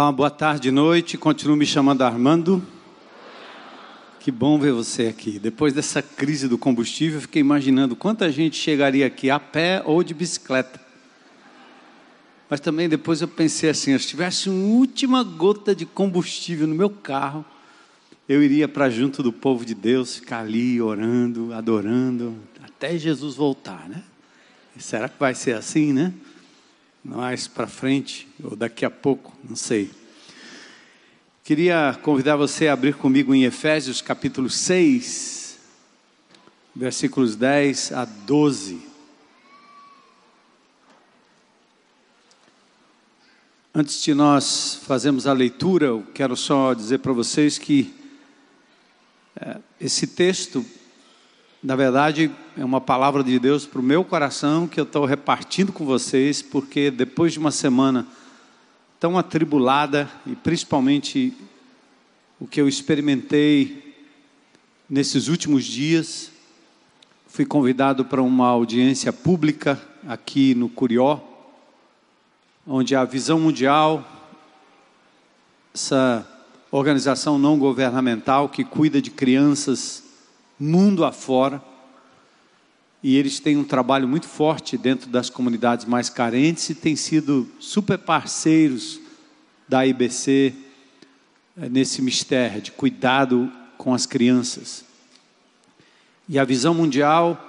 Olá, boa tarde, noite. Continuo me chamando Armando. Que bom ver você aqui. Depois dessa crise do combustível, fiquei imaginando quanta gente chegaria aqui a pé ou de bicicleta. Mas também depois eu pensei assim: se tivesse uma última gota de combustível no meu carro, eu iria para junto do povo de Deus, ficar ali orando, adorando, até Jesus voltar, né? Será que vai ser assim, né? Mais para frente, ou daqui a pouco, não sei. Queria convidar você a abrir comigo em Efésios capítulo 6, versículos 10 a 12. Antes de nós fazermos a leitura, eu quero só dizer para vocês que é, esse texto na verdade, é uma palavra de Deus para o meu coração que eu estou repartindo com vocês, porque depois de uma semana tão atribulada, e principalmente o que eu experimentei nesses últimos dias, fui convidado para uma audiência pública aqui no Curió, onde a Visão Mundial, essa organização não governamental que cuida de crianças mundo afora. E eles têm um trabalho muito forte dentro das comunidades mais carentes e têm sido super parceiros da IBC eh, nesse mistério de cuidado com as crianças. E a Visão Mundial,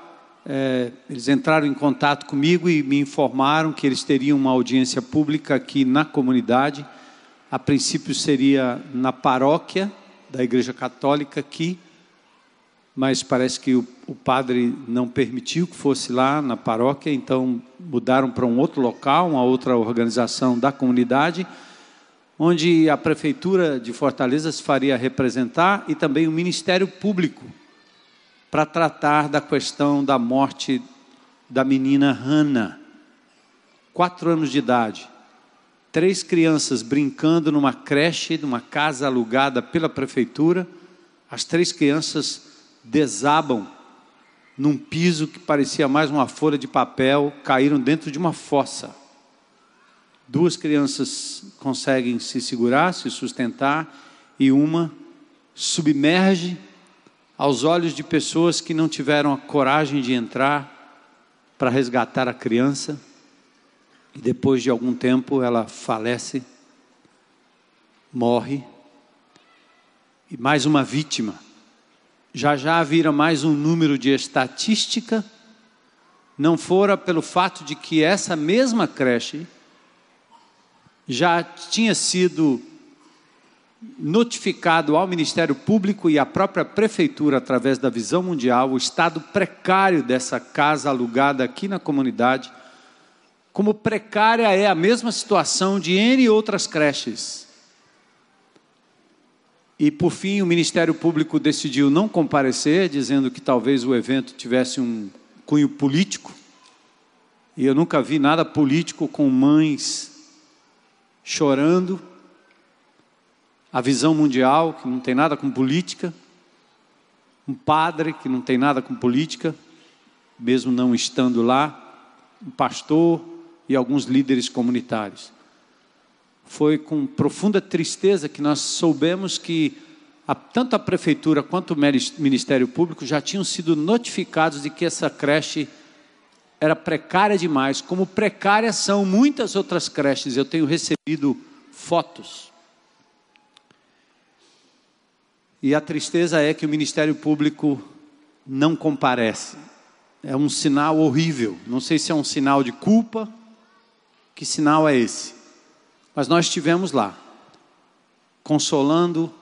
é, eles entraram em contato comigo e me informaram que eles teriam uma audiência pública aqui na comunidade. A princípio seria na paróquia da Igreja Católica aqui, mas parece que o, o, padre não permitiu que fosse lá na paróquia, então mudaram para um outro local, uma outra organização da comunidade, onde a prefeitura de Fortaleza se faria representar e também o Ministério Público para tratar da questão da morte da menina Hannah, quatro anos de idade. Três crianças brincando numa creche, numa casa alugada pela prefeitura. As três crianças desabam num piso que parecia mais uma folha de papel, caíram dentro de uma fossa. Duas crianças conseguem se segurar, se sustentar, e uma submerge aos olhos de pessoas que não tiveram a coragem de entrar para resgatar a criança. E depois de algum tempo ela falece, morre. E mais uma vítima já já vira mais um número de estatística, não fora pelo fato de que essa mesma creche já tinha sido notificado ao Ministério Público e à própria prefeitura através da Visão Mundial o estado precário dessa casa alugada aqui na comunidade. Como precária é a mesma situação de N outras creches e por fim, o Ministério Público decidiu não comparecer, dizendo que talvez o evento tivesse um cunho político. E eu nunca vi nada político com mães chorando. A visão mundial, que não tem nada com política. Um padre, que não tem nada com política, mesmo não estando lá. Um pastor e alguns líderes comunitários foi com profunda tristeza que nós soubemos que a, tanto a prefeitura quanto o Ministério Público já tinham sido notificados de que essa creche era precária demais, como precárias são muitas outras creches. Eu tenho recebido fotos. E a tristeza é que o Ministério Público não comparece. É um sinal horrível. Não sei se é um sinal de culpa. Que sinal é esse? Mas nós estivemos lá, consolando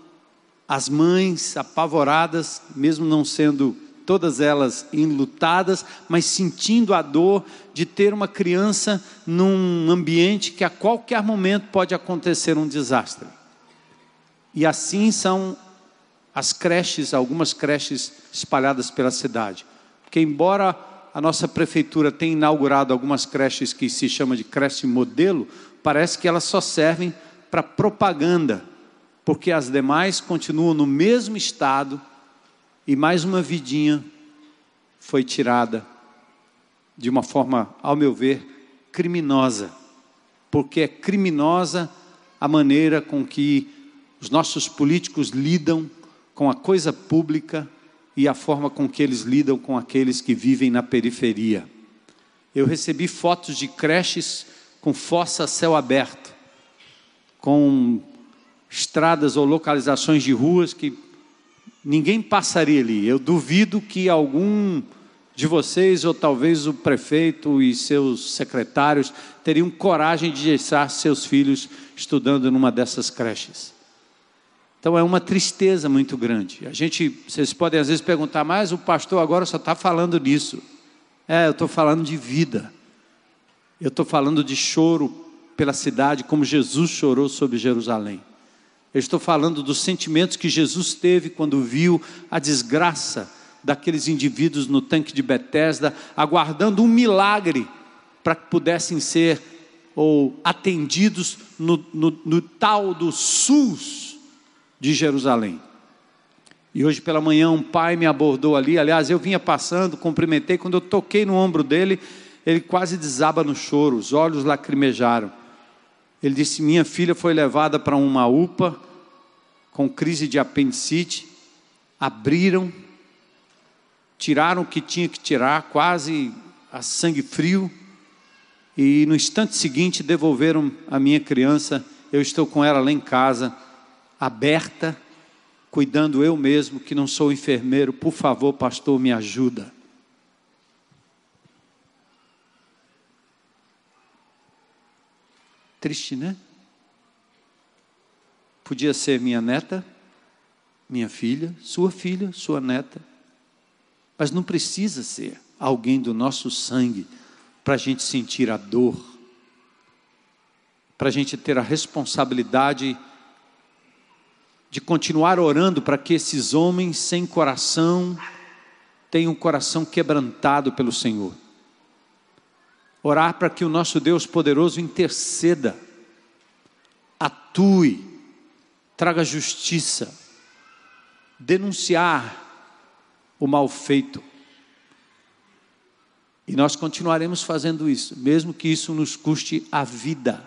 as mães apavoradas, mesmo não sendo todas elas enlutadas, mas sentindo a dor de ter uma criança num ambiente que a qualquer momento pode acontecer um desastre. E assim são as creches, algumas creches espalhadas pela cidade. Porque embora a nossa prefeitura tenha inaugurado algumas creches que se chama de creche modelo, parece que elas só servem para propaganda, porque as demais continuam no mesmo estado e mais uma vidinha foi tirada de uma forma, ao meu ver, criminosa, porque é criminosa a maneira com que os nossos políticos lidam com a coisa pública e a forma com que eles lidam com aqueles que vivem na periferia. Eu recebi fotos de creches com fossa a céu aberto, com estradas ou localizações de ruas que ninguém passaria ali. Eu duvido que algum de vocês, ou talvez o prefeito e seus secretários, teriam coragem de deixar seus filhos estudando numa dessas creches. Então é uma tristeza muito grande. A gente, vocês podem às vezes perguntar, mas o pastor agora só está falando nisso. É, eu estou falando de vida. Eu estou falando de choro pela cidade, como Jesus chorou sobre Jerusalém. Eu estou falando dos sentimentos que Jesus teve quando viu a desgraça daqueles indivíduos no tanque de Betesda, aguardando um milagre para que pudessem ser ou atendidos no, no, no tal do SUS de Jerusalém. E hoje pela manhã um pai me abordou ali, aliás, eu vinha passando, cumprimentei, quando eu toquei no ombro dele, ele quase desaba no choro, os olhos lacrimejaram. Ele disse: Minha filha foi levada para uma UPA com crise de apendicite, abriram tiraram o que tinha que tirar, quase a sangue frio, e no instante seguinte devolveram a minha criança. Eu estou com ela lá em casa, aberta, cuidando eu mesmo, que não sou enfermeiro. Por favor, pastor, me ajuda. Triste, né? Podia ser minha neta, minha filha, sua filha, sua neta. Mas não precisa ser alguém do nosso sangue para a gente sentir a dor, para a gente ter a responsabilidade de continuar orando para que esses homens sem coração tenham um coração quebrantado pelo Senhor. Orar para que o nosso Deus poderoso interceda, atue, traga justiça, denunciar o mal feito. E nós continuaremos fazendo isso, mesmo que isso nos custe a vida.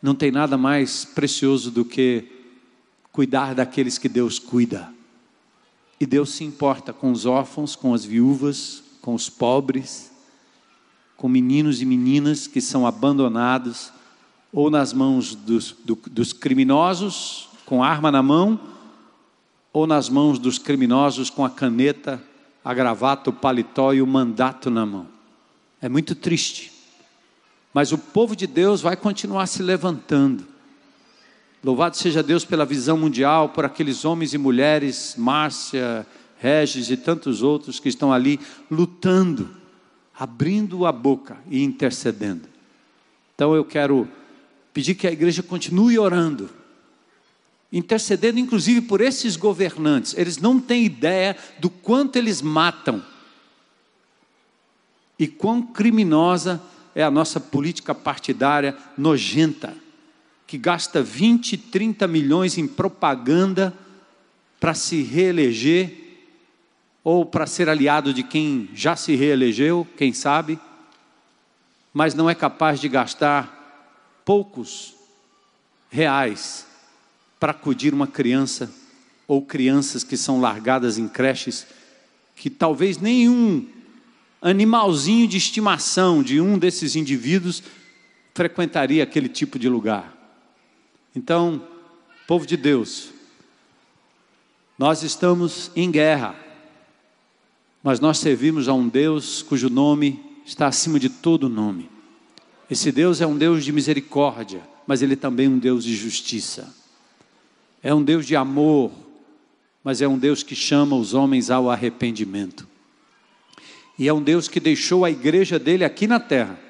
Não tem nada mais precioso do que cuidar daqueles que Deus cuida. E Deus se importa com os órfãos, com as viúvas, com os pobres, com meninos e meninas que são abandonados ou nas mãos dos, do, dos criminosos, com arma na mão, ou nas mãos dos criminosos com a caneta, a gravata, o paletó e o mandato na mão. É muito triste. Mas o povo de Deus vai continuar se levantando. Louvado seja Deus pela visão mundial, por aqueles homens e mulheres, Márcia, Regis e tantos outros que estão ali lutando, abrindo a boca e intercedendo. Então eu quero pedir que a igreja continue orando intercedendo inclusive por esses governantes. Eles não têm ideia do quanto eles matam e quão criminosa é a nossa política partidária nojenta, que gasta 20, 30 milhões em propaganda para se reeleger ou para ser aliado de quem já se reelegeu, quem sabe, mas não é capaz de gastar poucos reais para acudir uma criança ou crianças que são largadas em creches que talvez nenhum animalzinho de estimação de um desses indivíduos frequentaria aquele tipo de lugar. Então, povo de Deus, nós estamos em guerra, mas nós servimos a um Deus cujo nome está acima de todo nome. Esse Deus é um Deus de misericórdia, mas ele também é um Deus de justiça. É um Deus de amor, mas é um Deus que chama os homens ao arrependimento. E é um Deus que deixou a igreja dele aqui na terra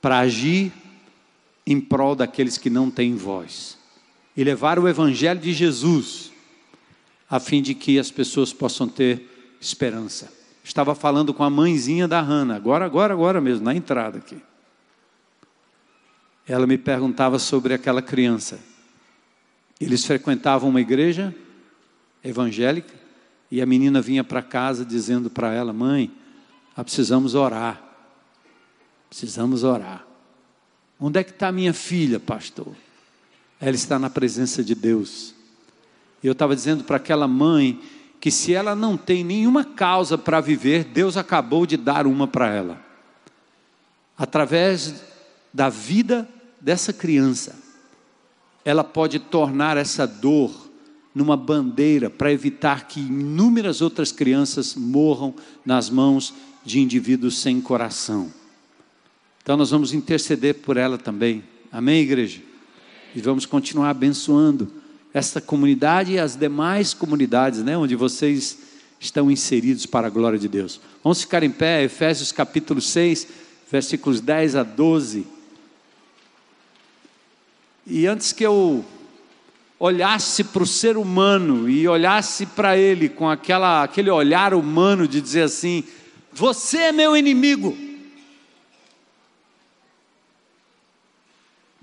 para agir em prol daqueles que não têm voz e levar o evangelho de Jesus a fim de que as pessoas possam ter esperança. Estava falando com a mãezinha da Hannah, agora, agora, agora mesmo, na entrada aqui. Ela me perguntava sobre aquela criança eles frequentavam uma igreja evangélica e a menina vinha para casa dizendo para ela: Mãe, ah, precisamos orar. Precisamos orar. Onde é que está minha filha, pastor? Ela está na presença de Deus. E eu estava dizendo para aquela mãe que se ela não tem nenhuma causa para viver, Deus acabou de dar uma para ela. Através da vida dessa criança, ela pode tornar essa dor numa bandeira para evitar que inúmeras outras crianças morram nas mãos de indivíduos sem coração. Então nós vamos interceder por ela também. Amém, igreja? E vamos continuar abençoando esta comunidade e as demais comunidades, né, onde vocês estão inseridos para a glória de Deus. Vamos ficar em pé, Efésios capítulo 6, versículos 10 a 12. E antes que eu olhasse para o ser humano e olhasse para ele com aquela, aquele olhar humano de dizer assim: Você é meu inimigo.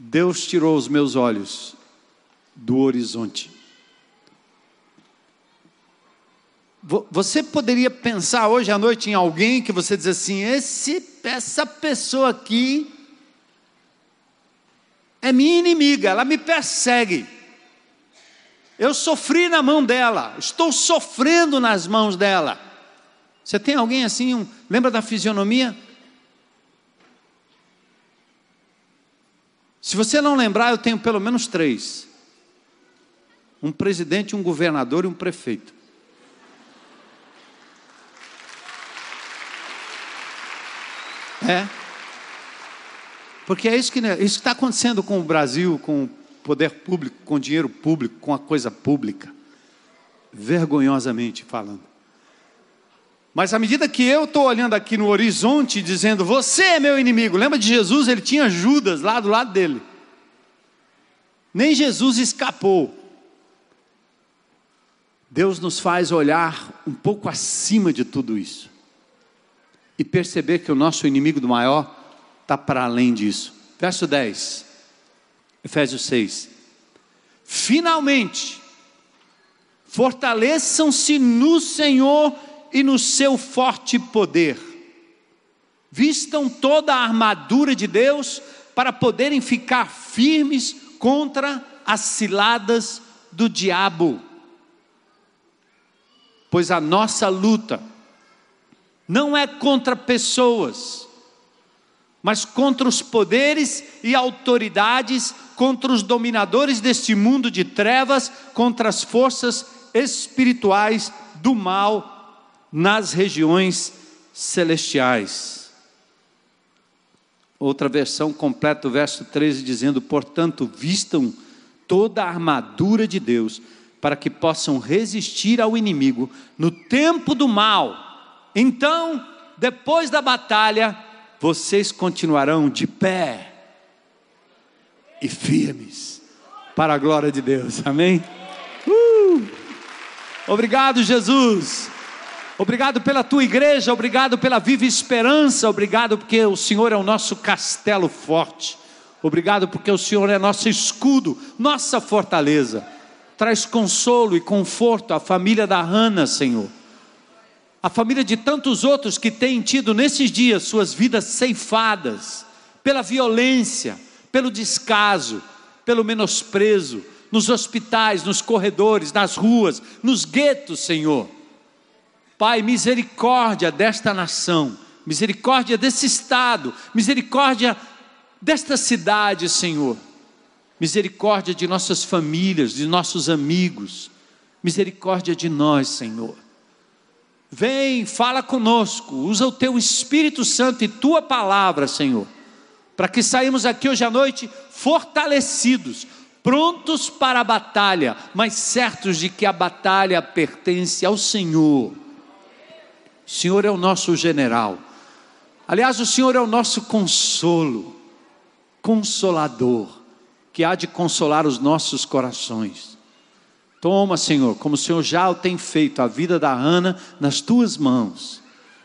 Deus tirou os meus olhos do horizonte. Você poderia pensar hoje à noite em alguém que você diz assim: esse, essa pessoa aqui é minha inimiga, ela me persegue. Eu sofri na mão dela, estou sofrendo nas mãos dela. Você tem alguém assim, um, lembra da fisionomia? Se você não lembrar, eu tenho pelo menos três um presidente, um governador e um prefeito. É. Porque é isso que né, está acontecendo com o Brasil, com o poder público, com o dinheiro público, com a coisa pública. Vergonhosamente falando. Mas à medida que eu estou olhando aqui no horizonte, dizendo, você é meu inimigo, lembra de Jesus? Ele tinha Judas lá do lado dele. Nem Jesus escapou. Deus nos faz olhar um pouco acima de tudo isso e perceber que o nosso inimigo do maior está para além disso. Verso 10, Efésios 6. Finalmente, fortaleçam-se no Senhor e no seu forte poder. Vistam toda a armadura de Deus para poderem ficar firmes contra as ciladas do diabo pois a nossa luta não é contra pessoas, mas contra os poderes e autoridades, contra os dominadores deste mundo de trevas, contra as forças espirituais do mal nas regiões celestiais. Outra versão completa o verso 13 dizendo: "Portanto, vistam toda a armadura de Deus, para que possam resistir ao inimigo no tempo do mal. Então, depois da batalha, vocês continuarão de pé e firmes para a glória de Deus. Amém? Uh! Obrigado, Jesus. Obrigado pela tua igreja, obrigado pela viva esperança, obrigado porque o Senhor é o nosso castelo forte. Obrigado porque o Senhor é nosso escudo, nossa fortaleza. Traz consolo e conforto à família da Hannah, Senhor. A família de tantos outros que têm tido nesses dias suas vidas ceifadas pela violência, pelo descaso, pelo menosprezo, nos hospitais, nos corredores, nas ruas, nos guetos, Senhor. Pai, misericórdia desta nação, misericórdia desse estado, misericórdia desta cidade, Senhor misericórdia de nossas famílias, de nossos amigos, misericórdia de nós, Senhor. Vem, fala conosco, usa o teu Espírito Santo e tua palavra, Senhor, para que saímos aqui hoje à noite fortalecidos, prontos para a batalha, mas certos de que a batalha pertence ao Senhor. O Senhor é o nosso general. Aliás, o Senhor é o nosso consolo, consolador que há de consolar os nossos corações. Toma, Senhor, como o Senhor já o tem feito, a vida da Ana nas tuas mãos.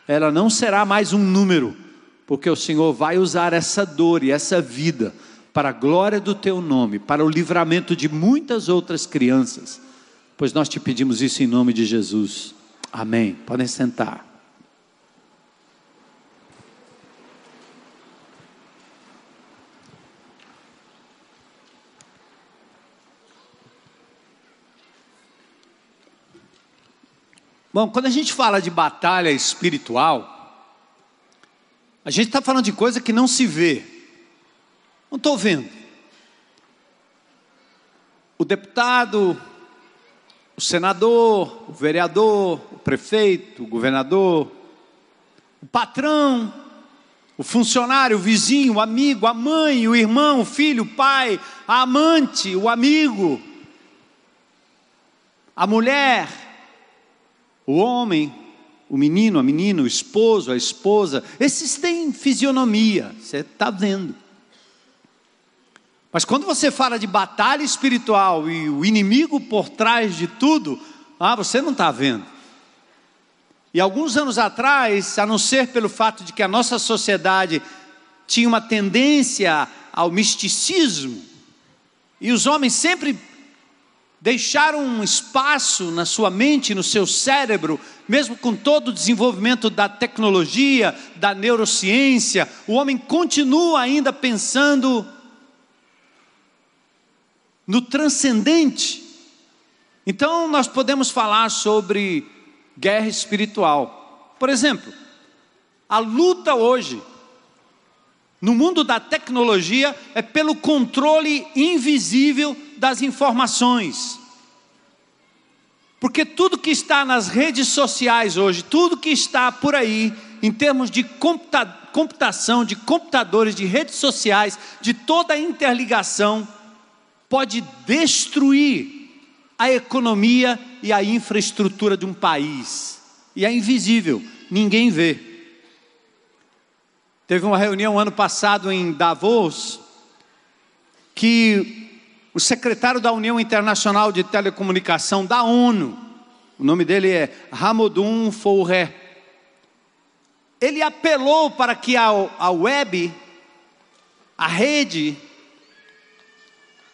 Ela não será mais um número, porque o Senhor vai usar essa dor e essa vida para a glória do teu nome, para o livramento de muitas outras crianças. Pois nós te pedimos isso em nome de Jesus. Amém. Podem sentar. Bom, quando a gente fala de batalha espiritual, a gente está falando de coisa que não se vê. Não estou vendo. O deputado, o senador, o vereador, o prefeito, o governador, o patrão, o funcionário, o vizinho, o amigo, a mãe, o irmão, o filho, o pai, a amante, o amigo, a mulher, o homem, o menino, a menina, o esposo, a esposa, esses têm fisionomia, você está vendo. Mas quando você fala de batalha espiritual e o inimigo por trás de tudo, ah, você não está vendo. E alguns anos atrás, a não ser pelo fato de que a nossa sociedade tinha uma tendência ao misticismo, e os homens sempre deixaram um espaço na sua mente, no seu cérebro, mesmo com todo o desenvolvimento da tecnologia, da neurociência, o homem continua ainda pensando no transcendente. Então, nós podemos falar sobre guerra espiritual. Por exemplo, a luta hoje, no mundo da tecnologia, é pelo controle invisível das informações. Porque tudo que está nas redes sociais hoje, tudo que está por aí, em termos de computa computação, de computadores, de redes sociais, de toda a interligação, pode destruir a economia e a infraestrutura de um país. E é invisível, ninguém vê. Teve uma reunião ano passado em Davos que o secretário da União Internacional de Telecomunicação da ONU, o nome dele é Ramodun Fouré, ele apelou para que a, a web, a rede,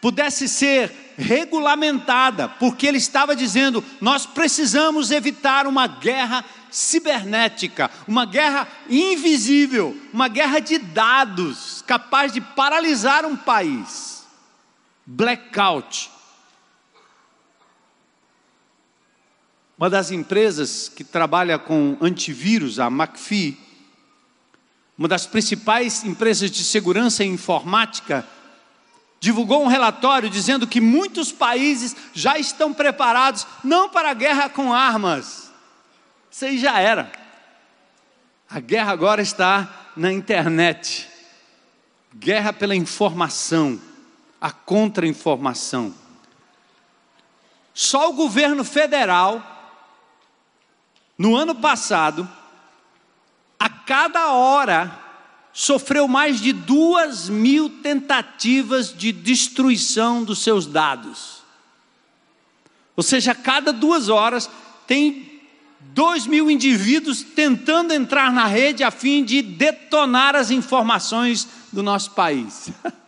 pudesse ser regulamentada, porque ele estava dizendo: nós precisamos evitar uma guerra cibernética, uma guerra invisível, uma guerra de dados capaz de paralisar um país. Blackout. Uma das empresas que trabalha com antivírus, a McAfee, uma das principais empresas de segurança informática divulgou um relatório dizendo que muitos países já estão preparados não para a guerra com armas. Isso aí já era. A guerra agora está na internet. Guerra pela informação, a contra-informação. Só o governo federal, no ano passado, a cada hora, sofreu mais de duas mil tentativas de destruição dos seus dados. Ou seja, a cada duas horas tem dois mil indivíduos tentando entrar na rede a fim de detonar as informações do nosso país.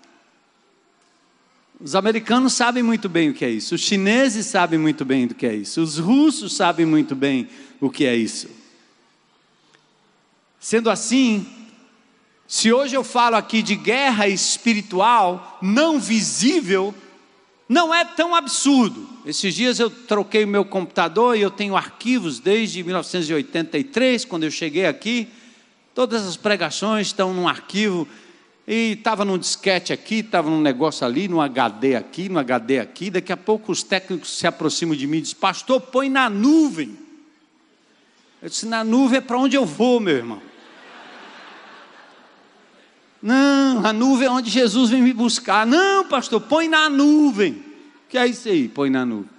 Os americanos sabem muito bem o que é isso, os chineses sabem muito bem o que é isso, os russos sabem muito bem o que é isso. Sendo assim, se hoje eu falo aqui de guerra espiritual não visível, não é tão absurdo. Esses dias eu troquei o meu computador e eu tenho arquivos desde 1983, quando eu cheguei aqui. Todas as pregações estão num arquivo. E estava num disquete aqui, estava num negócio ali, num HD aqui, num HD aqui. Daqui a pouco os técnicos se aproximam de mim e dizem: Pastor, põe na nuvem. Eu disse: Na nuvem é para onde eu vou, meu irmão. Não, a nuvem é onde Jesus vem me buscar. Não, pastor, põe na nuvem. O que é isso aí? Põe na nuvem.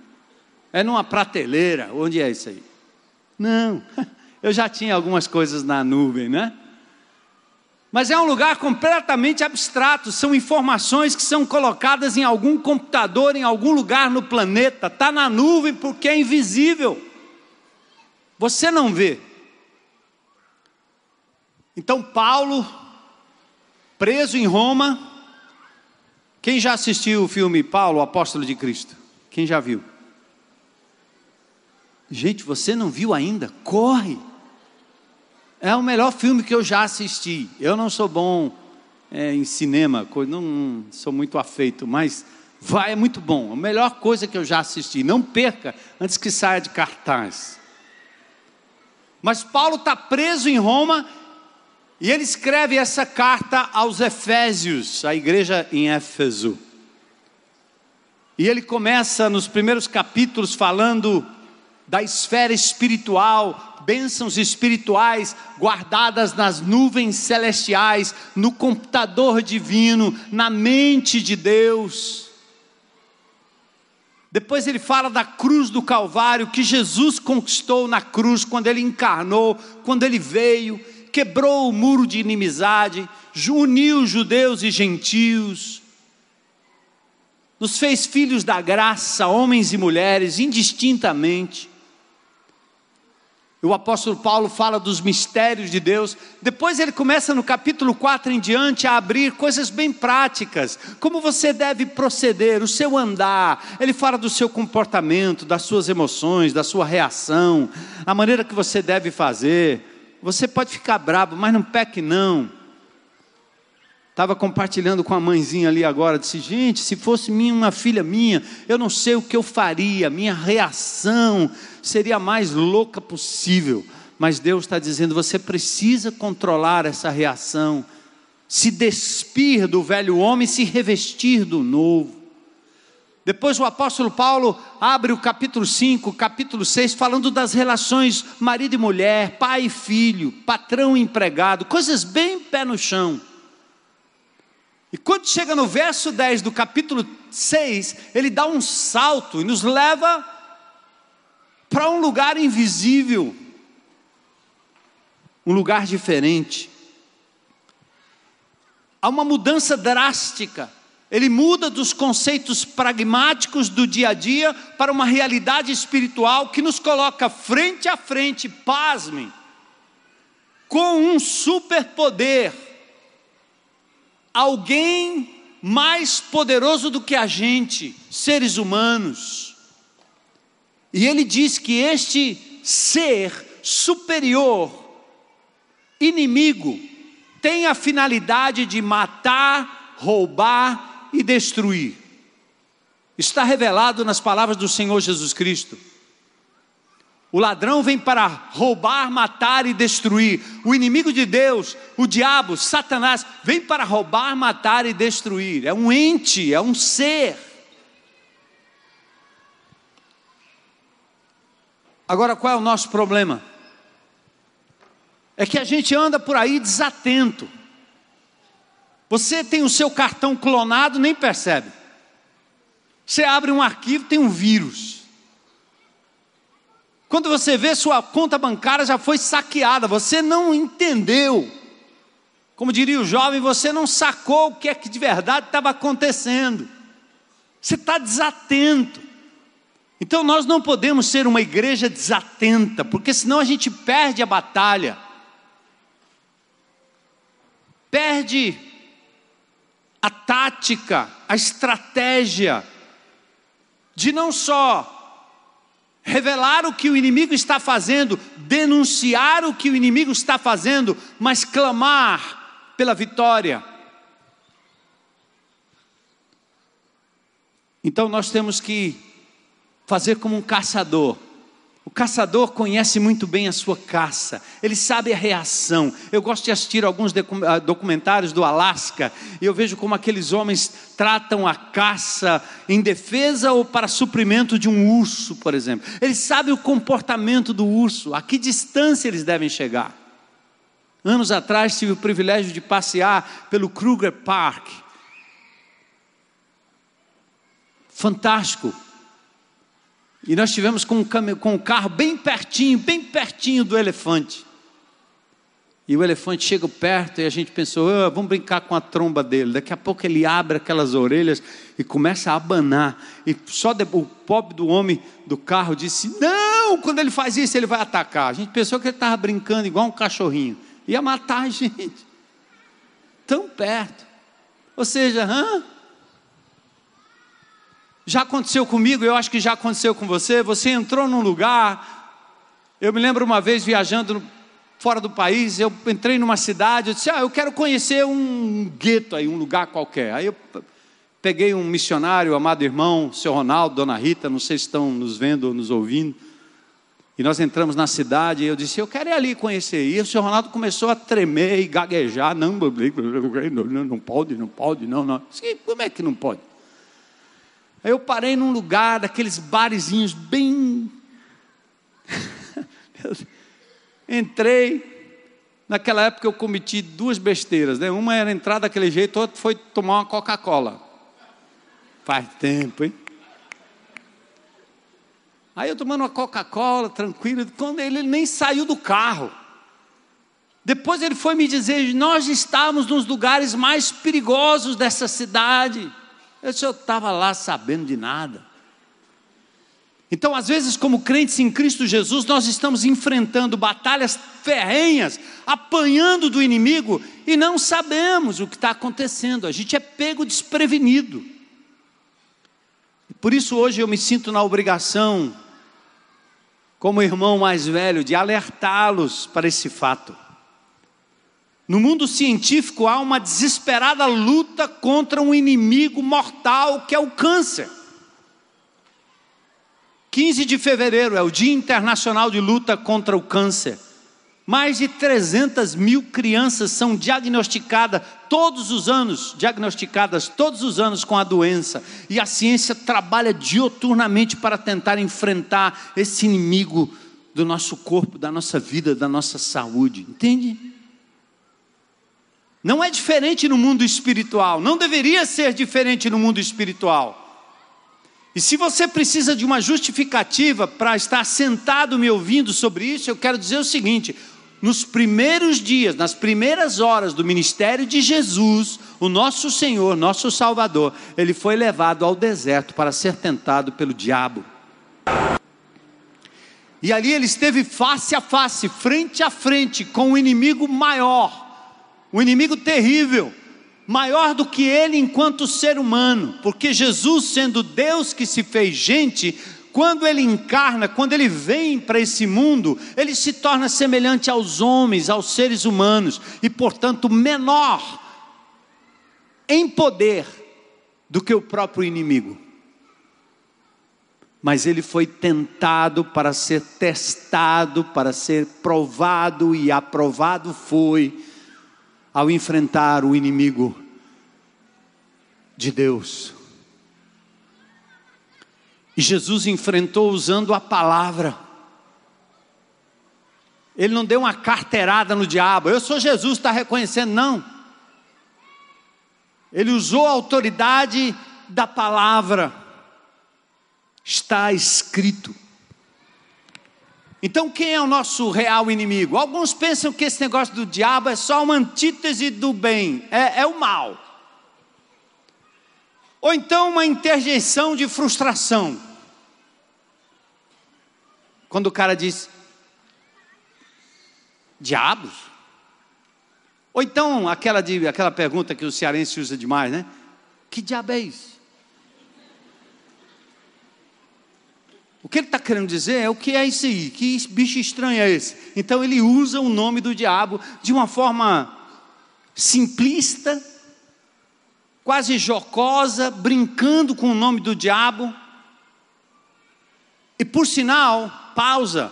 É numa prateleira. Onde é isso aí? Não, eu já tinha algumas coisas na nuvem, né? Mas é um lugar completamente abstrato, são informações que são colocadas em algum computador, em algum lugar no planeta, está na nuvem porque é invisível. Você não vê. Então, Paulo preso em Roma. Quem já assistiu o filme Paulo, Apóstolo de Cristo? Quem já viu? Gente, você não viu ainda? Corre! É o melhor filme que eu já assisti. Eu não sou bom é, em cinema, não, não sou muito afeito, mas vai, é muito bom. A melhor coisa que eu já assisti. Não perca antes que saia de cartaz. Mas Paulo está preso em Roma e ele escreve essa carta aos Efésios, a igreja em Éfeso. E ele começa nos primeiros capítulos falando da esfera espiritual, bênçãos espirituais guardadas nas nuvens celestiais, no computador divino, na mente de Deus. Depois ele fala da cruz do Calvário que Jesus conquistou na cruz quando ele encarnou, quando ele veio, quebrou o muro de inimizade, uniu judeus e gentios nos fez filhos da graça, homens e mulheres, indistintamente. O apóstolo Paulo fala dos mistérios de Deus. Depois ele começa no capítulo 4 em diante a abrir coisas bem práticas, como você deve proceder, o seu andar. Ele fala do seu comportamento, das suas emoções, da sua reação, a maneira que você deve fazer. Você pode ficar bravo, mas não peque não. Estava compartilhando com a mãezinha ali agora, disse: gente, se fosse minha, uma filha minha, eu não sei o que eu faria, minha reação seria a mais louca possível. Mas Deus está dizendo: você precisa controlar essa reação, se despir do velho homem, se revestir do novo. Depois o apóstolo Paulo abre o capítulo 5, capítulo 6, falando das relações marido e mulher, pai e filho, patrão e empregado, coisas bem pé no chão. E quando chega no verso 10 do capítulo 6, ele dá um salto e nos leva para um lugar invisível, um lugar diferente. Há uma mudança drástica. Ele muda dos conceitos pragmáticos do dia a dia para uma realidade espiritual que nos coloca frente a frente, pasmem, com um superpoder alguém mais poderoso do que a gente, seres humanos. E ele diz que este ser superior, inimigo, tem a finalidade de matar, roubar e destruir. Está revelado nas palavras do Senhor Jesus Cristo. O ladrão vem para roubar, matar e destruir. O inimigo de Deus, o diabo, Satanás, vem para roubar, matar e destruir. É um ente, é um ser. Agora, qual é o nosso problema? É que a gente anda por aí desatento. Você tem o seu cartão clonado, nem percebe. Você abre um arquivo, tem um vírus. Quando você vê sua conta bancária já foi saqueada, você não entendeu. Como diria o jovem, você não sacou o que é que de verdade estava acontecendo. Você está desatento. Então nós não podemos ser uma igreja desatenta, porque senão a gente perde a batalha. Perde a tática, a estratégia de não só revelar o que o inimigo está fazendo, denunciar o que o inimigo está fazendo, mas clamar pela vitória. Então nós temos que fazer como um caçador o caçador conhece muito bem a sua caça, ele sabe a reação. Eu gosto de assistir alguns ah, documentários do Alasca e eu vejo como aqueles homens tratam a caça em defesa ou para suprimento de um urso, por exemplo. Eles sabem o comportamento do urso, a que distância eles devem chegar. Anos atrás tive o privilégio de passear pelo Kruger Park. Fantástico e nós tivemos com, o carro bem pertinho, bem pertinho do elefante. E o elefante chega perto e a gente pensou, oh, vamos brincar com a tromba dele. Daqui a pouco ele abre aquelas orelhas e começa a abanar. E só o pobre do homem do carro disse: Não, quando ele faz isso, ele vai atacar. A gente pensou que ele estava brincando igual um cachorrinho. Ia matar a gente. Tão perto. Ou seja, hã? Já aconteceu comigo, eu acho que já aconteceu com você. Você entrou num lugar. Eu me lembro uma vez viajando fora do país, eu entrei numa cidade, eu disse: "Ah, eu quero conhecer um gueto aí, um lugar qualquer". Aí eu peguei um missionário, amado irmão, seu Ronaldo, dona Rita, não sei se estão nos vendo ou nos ouvindo. E nós entramos na cidade e eu disse, eu quero ir ali conhecer. E o senhor Ronaldo começou a tremer e gaguejar. Não, não, pode, não pode, não, não. Como é que não pode? Aí eu parei num lugar, daqueles barezinhos bem. Entrei. Naquela época eu cometi duas besteiras, né? Uma era entrar daquele jeito, outra foi tomar uma Coca-Cola. Faz tempo, hein? Aí eu tomando uma Coca-Cola, tranquilo, quando ele, nem saiu do carro. Depois ele foi me dizer: Nós estávamos nos lugares mais perigosos dessa cidade. Eu disse: Eu estava lá sabendo de nada. Então, às vezes, como crentes em Cristo Jesus, nós estamos enfrentando batalhas ferrenhas, apanhando do inimigo e não sabemos o que está acontecendo, a gente é pego desprevenido. Por isso, hoje eu me sinto na obrigação, como irmão mais velho, de alertá-los para esse fato. No mundo científico há uma desesperada luta contra um inimigo mortal que é o câncer. 15 de fevereiro é o Dia Internacional de Luta contra o Câncer. Mais de 300 mil crianças são diagnosticadas todos os anos, diagnosticadas todos os anos com a doença. E a ciência trabalha dioturnamente para tentar enfrentar esse inimigo do nosso corpo, da nossa vida, da nossa saúde. Entende? Não é diferente no mundo espiritual, não deveria ser diferente no mundo espiritual. E se você precisa de uma justificativa para estar sentado me ouvindo sobre isso, eu quero dizer o seguinte: nos primeiros dias, nas primeiras horas do ministério de Jesus, o nosso Senhor, nosso Salvador, ele foi levado ao deserto para ser tentado pelo diabo. E ali ele esteve face a face, frente a frente, com o inimigo maior, o inimigo terrível, maior do que ele enquanto ser humano, porque Jesus, sendo Deus que se fez gente, quando ele encarna, quando ele vem para esse mundo, ele se torna semelhante aos homens, aos seres humanos, e portanto menor em poder do que o próprio inimigo. Mas ele foi tentado para ser testado, para ser provado e aprovado foi ao enfrentar o inimigo de Deus. E Jesus enfrentou usando a palavra. Ele não deu uma carteirada no diabo. Eu sou Jesus, está reconhecendo? Não. Ele usou a autoridade da palavra. Está escrito. Então, quem é o nosso real inimigo? Alguns pensam que esse negócio do diabo é só uma antítese do bem, é, é o mal. Ou então uma interjeição de frustração. Quando o cara diz, diabos? Ou então aquela, de, aquela pergunta que o cearense usa demais, né? Que diabo é isso? O que ele está querendo dizer é o que é isso aí, que bicho estranho é esse? Então ele usa o nome do diabo de uma forma simplista, quase jocosa, brincando com o nome do diabo. E por sinal, pausa,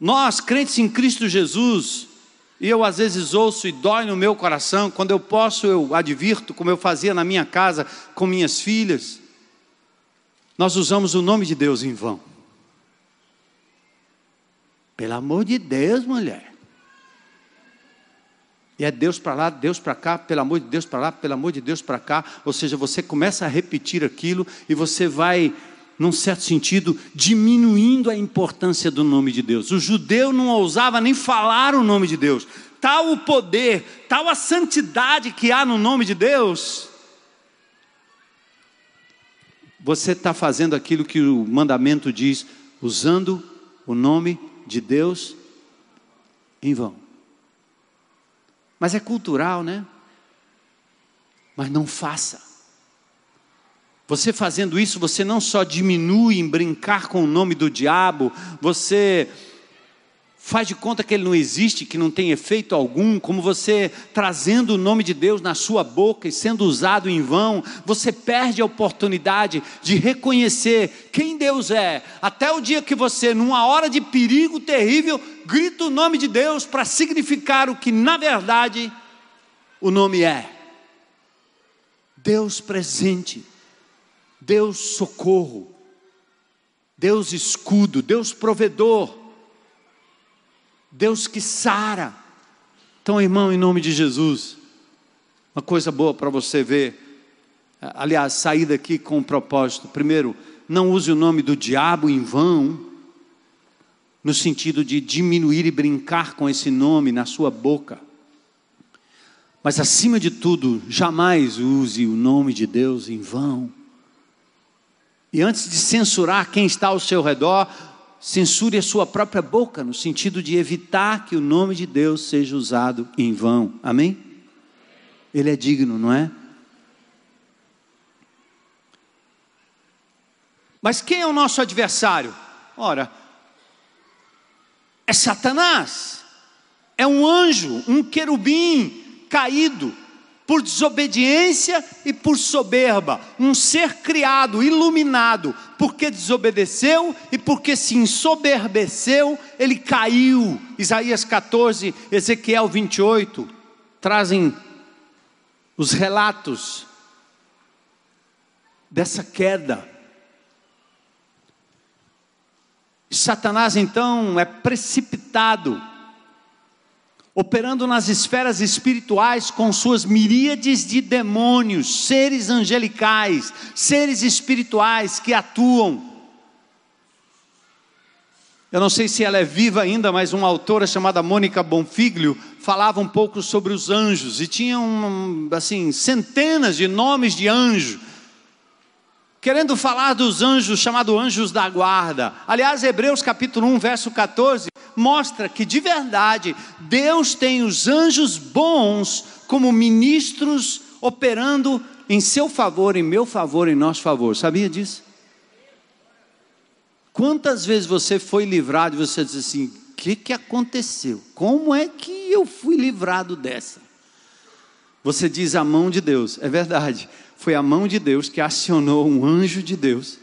nós crentes em Cristo Jesus, e eu às vezes ouço e dói no meu coração, quando eu posso eu advirto, como eu fazia na minha casa com minhas filhas nós usamos o nome de Deus em vão. Pelo amor de Deus, mulher. E é Deus para lá, Deus para cá, pelo amor de Deus para lá, pelo amor de Deus para cá. Ou seja, você começa a repetir aquilo e você vai, num certo sentido, diminuindo a importância do nome de Deus. O judeu não ousava nem falar o nome de Deus. Tal o poder, tal a santidade que há no nome de Deus, você está fazendo aquilo que o mandamento diz, usando o nome de Deus em vão. Mas é cultural, né? Mas não faça. Você fazendo isso, você não só diminui em brincar com o nome do diabo, você faz de conta que ele não existe, que não tem efeito algum, como você trazendo o nome de Deus na sua boca e sendo usado em vão, você perde a oportunidade de reconhecer quem Deus é, até o dia que você, numa hora de perigo terrível, grita o nome de Deus para significar o que na verdade o nome é. Deus presente, Deus socorro, Deus escudo, Deus provedor. Deus que sara. Então, irmão, em nome de Jesus, uma coisa boa para você ver. Aliás, sair daqui com um propósito. Primeiro, não use o nome do diabo em vão, no sentido de diminuir e brincar com esse nome na sua boca. Mas acima de tudo, jamais use o nome de Deus em vão. E antes de censurar quem está ao seu redor, censure a sua própria boca, no sentido de evitar que o nome de Deus seja usado em vão. Amém? Ele é digno, não é? Mas quem é o nosso adversário? Ora, é Satanás, é um anjo, um querubim caído por desobediência e por soberba, um ser criado, iluminado, porque desobedeceu e porque se ensoberbeceu, ele caiu. Isaías 14, Ezequiel 28 trazem os relatos dessa queda. Satanás então é precipitado operando nas esferas espirituais com suas miríades de demônios, seres angelicais, seres espirituais que atuam. Eu não sei se ela é viva ainda, mas uma autora chamada Mônica Bonfiglio falava um pouco sobre os anjos e tinha um, assim centenas de nomes de anjos querendo falar dos anjos, chamados anjos da guarda. Aliás, Hebreus capítulo 1, verso 14, mostra que de verdade Deus tem os anjos bons como ministros operando em seu favor, em meu favor, em nosso favor. Sabia disso? Quantas vezes você foi livrado e você diz assim: o que, que aconteceu? Como é que eu fui livrado dessa? Você diz a mão de Deus, é verdade foi a mão de Deus que acionou um anjo de Deus.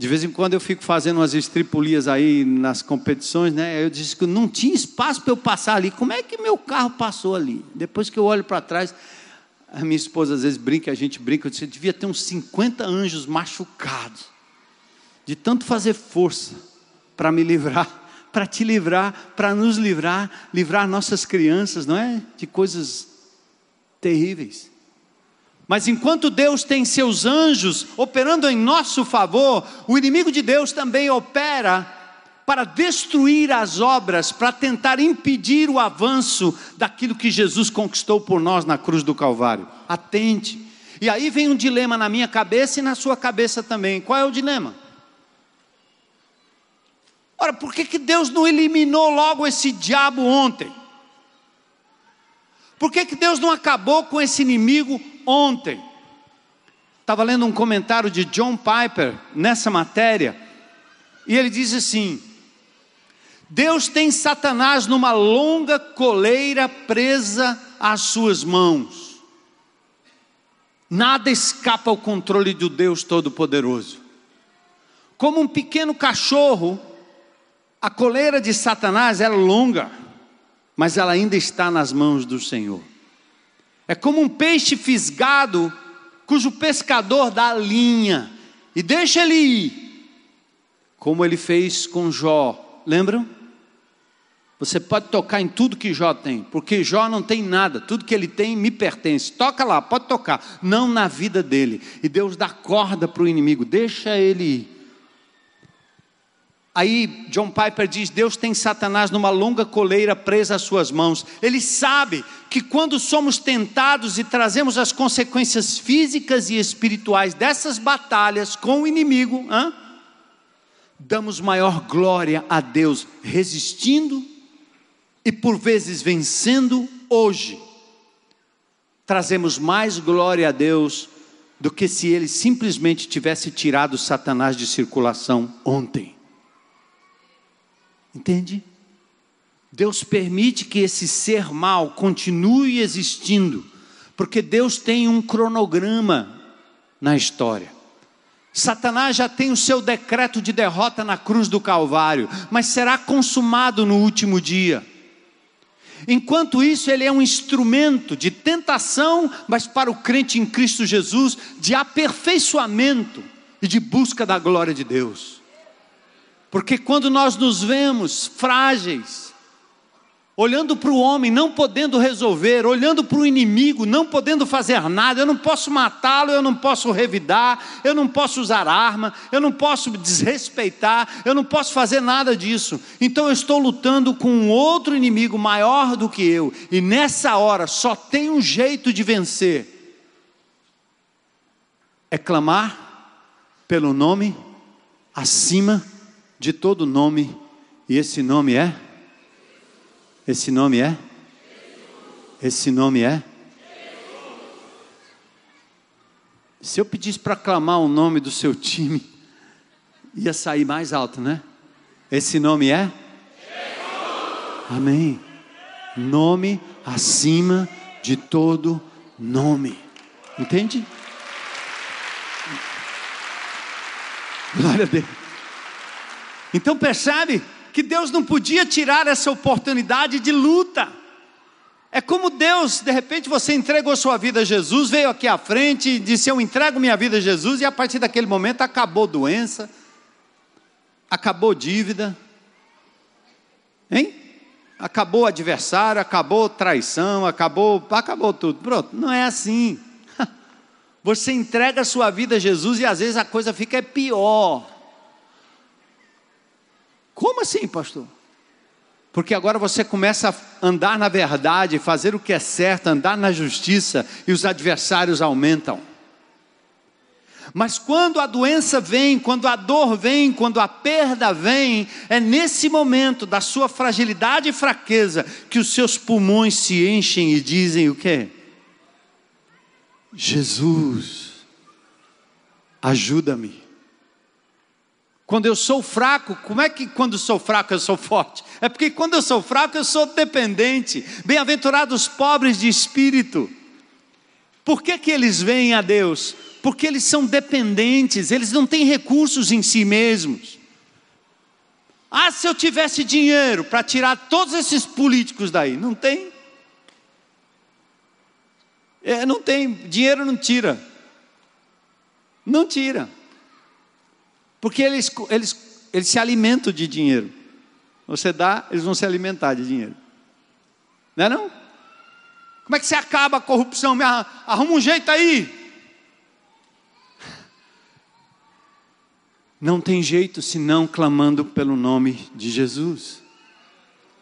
De vez em quando eu fico fazendo umas estripulias aí nas competições, né? Eu disse que não tinha espaço para eu passar ali. Como é que meu carro passou ali? Depois que eu olho para trás, a minha esposa às vezes brinca, a gente brinca, eu disse, devia ter uns 50 anjos machucados, de tanto fazer força para me livrar, para te livrar, para nos livrar, livrar nossas crianças, não é? De coisas terríveis. Mas enquanto Deus tem seus anjos operando em nosso favor, o inimigo de Deus também opera para destruir as obras, para tentar impedir o avanço daquilo que Jesus conquistou por nós na cruz do Calvário. Atente. E aí vem um dilema na minha cabeça e na sua cabeça também. Qual é o dilema? Ora, por que, que Deus não eliminou logo esse diabo ontem? Por que, que Deus não acabou com esse inimigo ontem. Estava lendo um comentário de John Piper nessa matéria, e ele diz assim: Deus tem Satanás numa longa coleira presa às suas mãos. Nada escapa ao controle do Deus Todo-Poderoso. Como um pequeno cachorro, a coleira de Satanás é longa, mas ela ainda está nas mãos do Senhor. É como um peixe fisgado, cujo pescador dá linha e deixa ele ir, como ele fez com Jó. Lembram? Você pode tocar em tudo que Jó tem, porque Jó não tem nada, tudo que ele tem me pertence. Toca lá, pode tocar, não na vida dele. E Deus dá corda para o inimigo, deixa ele ir. Aí John Piper diz: Deus tem Satanás numa longa coleira presa às suas mãos. Ele sabe que quando somos tentados e trazemos as consequências físicas e espirituais dessas batalhas com o inimigo, hein, damos maior glória a Deus, resistindo e por vezes vencendo hoje. Trazemos mais glória a Deus do que se ele simplesmente tivesse tirado Satanás de circulação ontem. Entende? Deus permite que esse ser mal continue existindo, porque Deus tem um cronograma na história. Satanás já tem o seu decreto de derrota na cruz do Calvário, mas será consumado no último dia. Enquanto isso, ele é um instrumento de tentação, mas para o crente em Cristo Jesus, de aperfeiçoamento e de busca da glória de Deus. Porque quando nós nos vemos frágeis, olhando para o homem, não podendo resolver, olhando para o inimigo, não podendo fazer nada, eu não posso matá-lo, eu não posso revidar, eu não posso usar arma, eu não posso desrespeitar, eu não posso fazer nada disso. Então eu estou lutando com um outro inimigo maior do que eu, e nessa hora só tem um jeito de vencer: é clamar pelo nome acima de todo nome, e esse nome é esse nome é? Esse nome é? Se eu pedisse para clamar o nome do seu time, ia sair mais alto, né? Esse nome é? Amém. Nome acima de todo nome. Entende? Glória a Deus. Então percebe? que Deus não podia tirar essa oportunidade de luta. É como Deus, de repente você entregou sua vida a Jesus, veio aqui à frente e disse: Eu entrego minha vida a Jesus, e a partir daquele momento acabou doença, acabou dívida, hein? Acabou adversário, acabou traição, acabou, acabou tudo. Pronto, não é assim. Você entrega sua vida a Jesus e às vezes a coisa fica pior. Como assim, pastor? Porque agora você começa a andar na verdade, fazer o que é certo, andar na justiça e os adversários aumentam. Mas quando a doença vem, quando a dor vem, quando a perda vem, é nesse momento da sua fragilidade e fraqueza que os seus pulmões se enchem e dizem o quê? Jesus, ajuda-me. Quando eu sou fraco, como é que quando sou fraco eu sou forte? É porque quando eu sou fraco eu sou dependente. Bem-aventurados pobres de espírito. Por que, que eles vêm a Deus? Porque eles são dependentes, eles não têm recursos em si mesmos. Ah, se eu tivesse dinheiro para tirar todos esses políticos daí, não tem. É, não tem, dinheiro não tira. Não tira. Porque eles, eles, eles se alimentam de dinheiro. Você dá, eles vão se alimentar de dinheiro. Não é não? Como é que você acaba a corrupção? Me arruma um jeito aí. Não tem jeito senão clamando pelo nome de Jesus.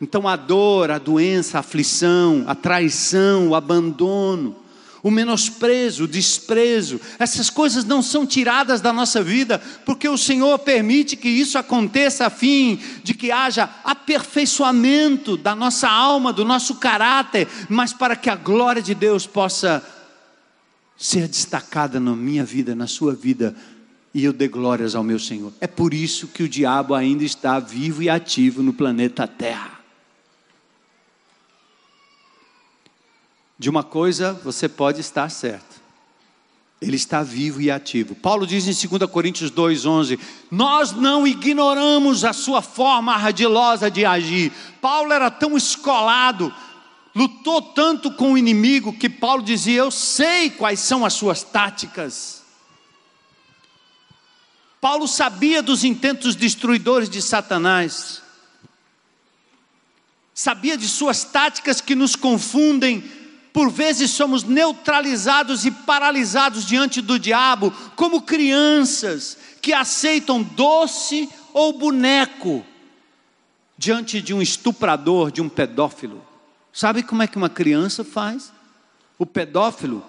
Então a dor, a doença, a aflição, a traição, o abandono, o menosprezo, o desprezo, essas coisas não são tiradas da nossa vida, porque o Senhor permite que isso aconteça a fim de que haja aperfeiçoamento da nossa alma, do nosso caráter, mas para que a glória de Deus possa ser destacada na minha vida, na sua vida, e eu dê glórias ao meu Senhor. É por isso que o diabo ainda está vivo e ativo no planeta Terra. De uma coisa você pode estar certo. Ele está vivo e ativo. Paulo diz em 2 Coríntios 2,11: Nós não ignoramos a sua forma ardilosa de agir. Paulo era tão escolado, lutou tanto com o inimigo, que Paulo dizia: Eu sei quais são as suas táticas. Paulo sabia dos intentos destruidores de Satanás, sabia de suas táticas que nos confundem por vezes somos neutralizados e paralisados diante do diabo, como crianças que aceitam doce ou boneco diante de um estuprador, de um pedófilo. Sabe como é que uma criança faz? O pedófilo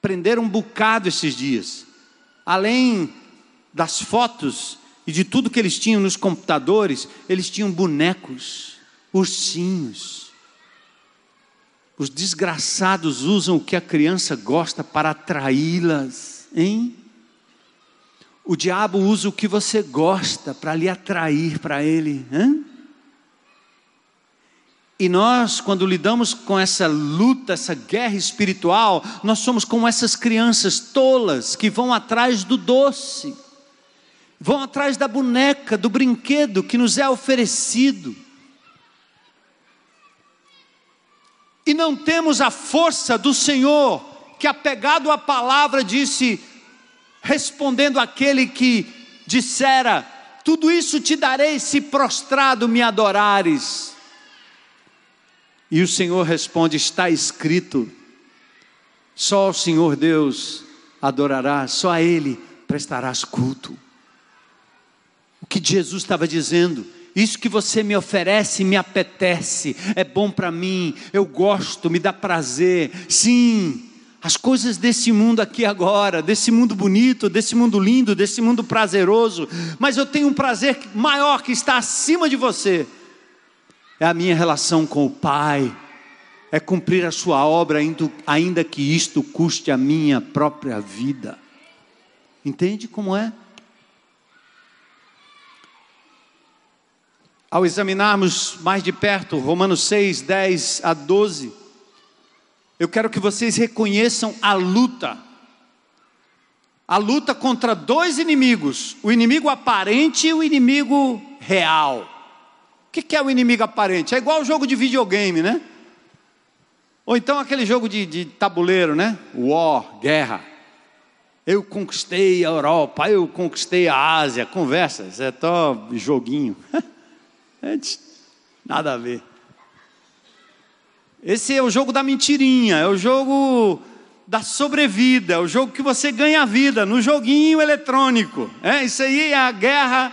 prenderam um bocado esses dias. Além das fotos e de tudo que eles tinham nos computadores, eles tinham bonecos, ursinhos os desgraçados usam o que a criança gosta para atraí-las, hein? O diabo usa o que você gosta para lhe atrair para ele, hein? E nós, quando lidamos com essa luta, essa guerra espiritual, nós somos como essas crianças tolas que vão atrás do doce, vão atrás da boneca, do brinquedo que nos é oferecido. E não temos a força do Senhor, que apegado à palavra disse, respondendo àquele que dissera: Tudo isso te darei se prostrado me adorares. E o Senhor responde: Está escrito, só ao Senhor Deus adorarás, só a Ele prestarás culto. O que Jesus estava dizendo, isso que você me oferece me apetece, é bom para mim, eu gosto, me dá prazer. Sim, as coisas desse mundo aqui agora, desse mundo bonito, desse mundo lindo, desse mundo prazeroso, mas eu tenho um prazer maior que está acima de você é a minha relação com o Pai, é cumprir a Sua obra, ainda que isto custe a minha própria vida. Entende como é? Ao examinarmos mais de perto Romanos 6, 10 a 12, eu quero que vocês reconheçam a luta. A luta contra dois inimigos: o inimigo aparente e o inimigo real. O que é o inimigo aparente? É igual o jogo de videogame, né? Ou então aquele jogo de, de tabuleiro, né? War, guerra. Eu conquistei a Europa, eu conquistei a Ásia. Conversa, isso é só joguinho. Nada a ver. Esse é o jogo da mentirinha, é o jogo da sobrevida, é o jogo que você ganha a vida no joguinho eletrônico. É, isso aí é a guerra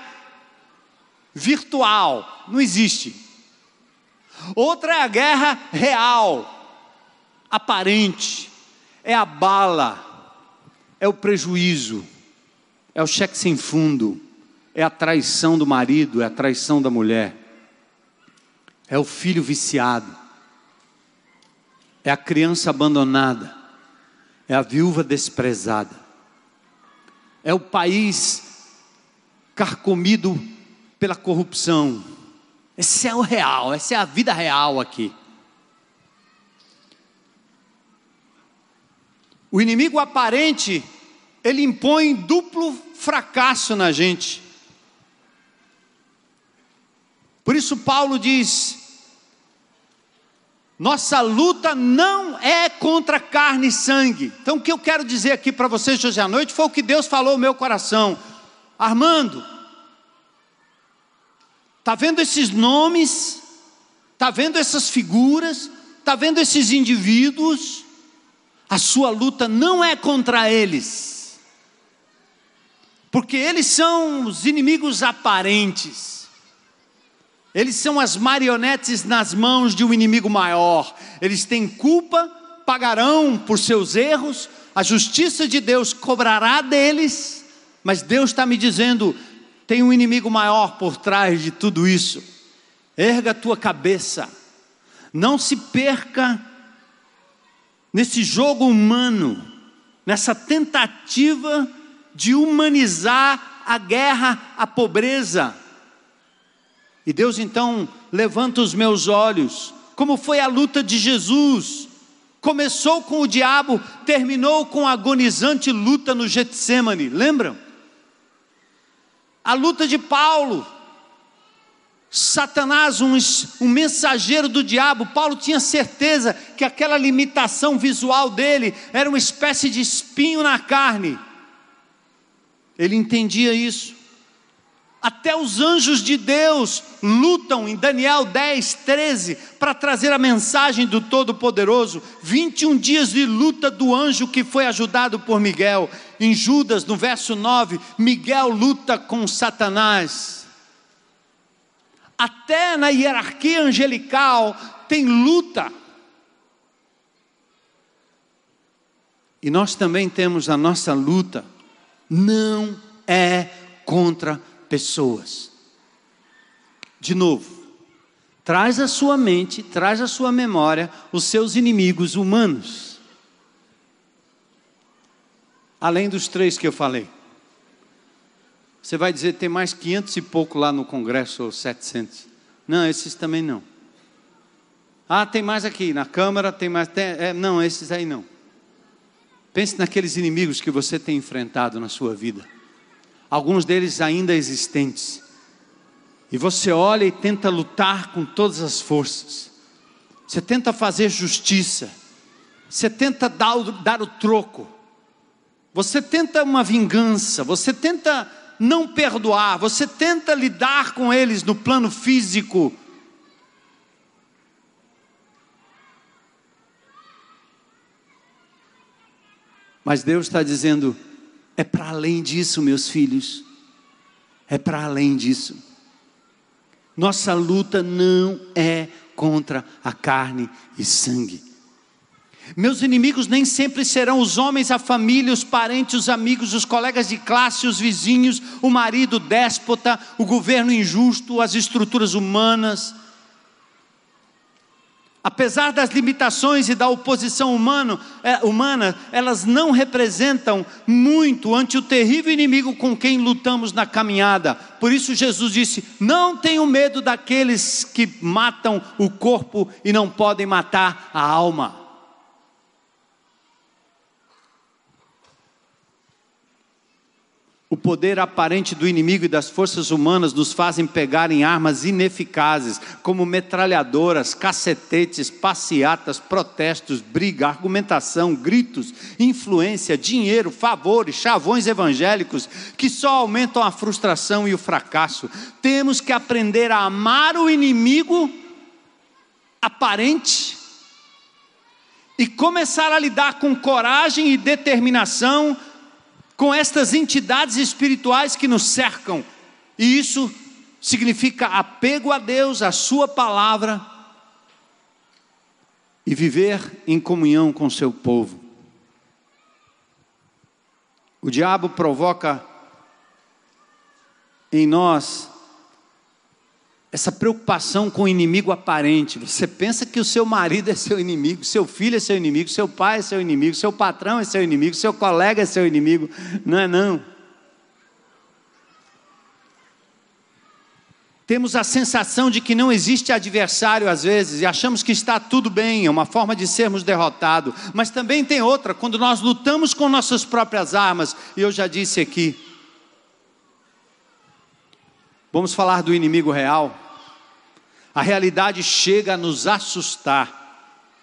virtual, não existe. Outra é a guerra real, aparente, é a bala, é o prejuízo, é o cheque sem fundo, é a traição do marido, é a traição da mulher, é o filho viciado, é a criança abandonada, é a viúva desprezada, é o país carcomido pela corrupção. Esse é o real, essa é a vida real aqui. O inimigo aparente, ele impõe duplo fracasso na gente. Por isso, Paulo diz: nossa luta não é contra carne e sangue. Então, o que eu quero dizer aqui para vocês hoje à noite foi o que Deus falou no meu coração. Armando, Está vendo esses nomes? Está vendo essas figuras? Está vendo esses indivíduos? A sua luta não é contra eles, porque eles são os inimigos aparentes. Eles são as marionetes nas mãos de um inimigo maior. Eles têm culpa, pagarão por seus erros, a justiça de Deus cobrará deles, mas Deus está me dizendo: tem um inimigo maior por trás de tudo isso. Erga a tua cabeça. Não se perca nesse jogo humano, nessa tentativa de humanizar a guerra, a pobreza. E Deus então levanta os meus olhos, como foi a luta de Jesus. Começou com o diabo, terminou com a agonizante luta no Getsemane, lembram? a luta de Paulo. Satanás, um, um, mensageiro do diabo, Paulo tinha certeza que aquela limitação visual dele era uma espécie de espinho na carne. Ele entendia isso. Até os anjos de Deus lutam em Daniel 10, 13 para trazer a mensagem do Todo-Poderoso. 21 dias de luta do anjo que foi ajudado por Miguel. Em Judas, no verso 9, Miguel luta com Satanás. Até na hierarquia angelical tem luta. E nós também temos a nossa luta. Não é contra pessoas. De novo, traz à sua mente, traz à sua memória os seus inimigos humanos. Além dos três que eu falei. Você vai dizer, tem mais 500 e pouco lá no Congresso, ou 700. Não, esses também não. Ah, tem mais aqui, na câmara tem mais. Tem, é, não, esses aí não. Pense naqueles inimigos que você tem enfrentado na sua vida. Alguns deles ainda existentes. E você olha e tenta lutar com todas as forças. Você tenta fazer justiça. Você tenta dar o, dar o troco. Você tenta uma vingança. Você tenta não perdoar. Você tenta lidar com eles no plano físico Mas Deus está dizendo: é para além disso, meus filhos, é para além disso. Nossa luta não é contra a carne e sangue. Meus inimigos nem sempre serão os homens, a família, os parentes, os amigos, os colegas de classe, os vizinhos, o marido déspota, o governo injusto, as estruturas humanas, Apesar das limitações e da oposição humano, é, humana, elas não representam muito ante o terrível inimigo com quem lutamos na caminhada. Por isso, Jesus disse: Não tenham medo daqueles que matam o corpo e não podem matar a alma. O poder aparente do inimigo e das forças humanas nos fazem pegar em armas ineficazes, como metralhadoras, cacetetes, passeatas, protestos, briga, argumentação, gritos, influência, dinheiro, favores, chavões evangélicos, que só aumentam a frustração e o fracasso. Temos que aprender a amar o inimigo aparente e começar a lidar com coragem e determinação com estas entidades espirituais que nos cercam. E isso significa apego a Deus, a Sua palavra e viver em comunhão com seu povo. O diabo provoca em nós essa preocupação com o inimigo aparente. Você pensa que o seu marido é seu inimigo, seu filho é seu inimigo, seu pai é seu inimigo, seu patrão é seu inimigo, seu colega é seu inimigo. Não é não. Temos a sensação de que não existe adversário às vezes e achamos que está tudo bem, é uma forma de sermos derrotados. Mas também tem outra, quando nós lutamos com nossas próprias armas, e eu já disse aqui, Vamos falar do inimigo real. A realidade chega a nos assustar.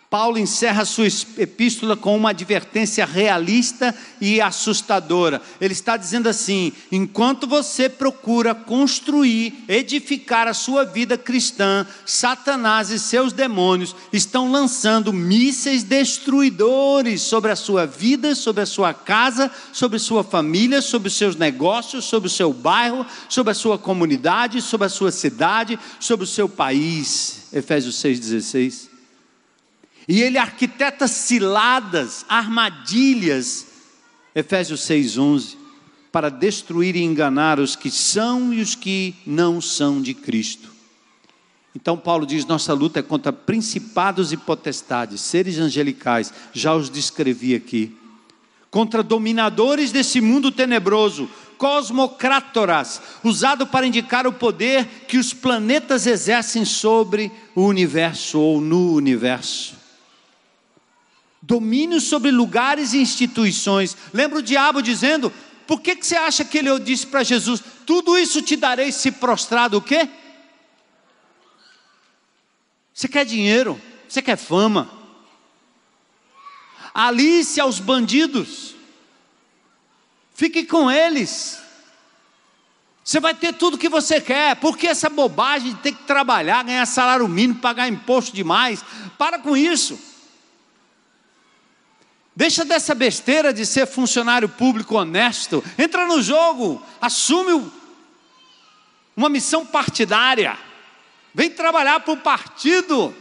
Paulo encerra sua epístola com uma advertência realista e assustadora. Ele está dizendo assim: enquanto você procura construir, edificar a sua vida cristã, Satanás e seus demônios estão lançando mísseis destruidores sobre a sua vida, sobre a sua casa, sobre sua família, sobre os seus negócios, sobre o seu bairro, sobre a sua comunidade, sobre a sua cidade, sobre o seu país. Efésios 6,16. E ele arquiteta ciladas, armadilhas, Efésios 6:11, para destruir e enganar os que são e os que não são de Cristo. Então Paulo diz: nossa luta é contra principados e potestades, seres angelicais, já os descrevi aqui, contra dominadores desse mundo tenebroso, cosmocrátoras, usado para indicar o poder que os planetas exercem sobre o universo ou no universo domínio sobre lugares e instituições. Lembra o diabo dizendo: Por que, que você acha que ele disse para Jesus: Tudo isso te darei se prostrado o quê? Você quer dinheiro? Você quer fama? Alice aos bandidos. Fique com eles. Você vai ter tudo que você quer. Por que essa bobagem de ter que trabalhar, ganhar salário mínimo, pagar imposto demais? Para com isso. Deixa dessa besteira de ser funcionário público honesto. Entra no jogo, assume uma missão partidária. Vem trabalhar para o partido.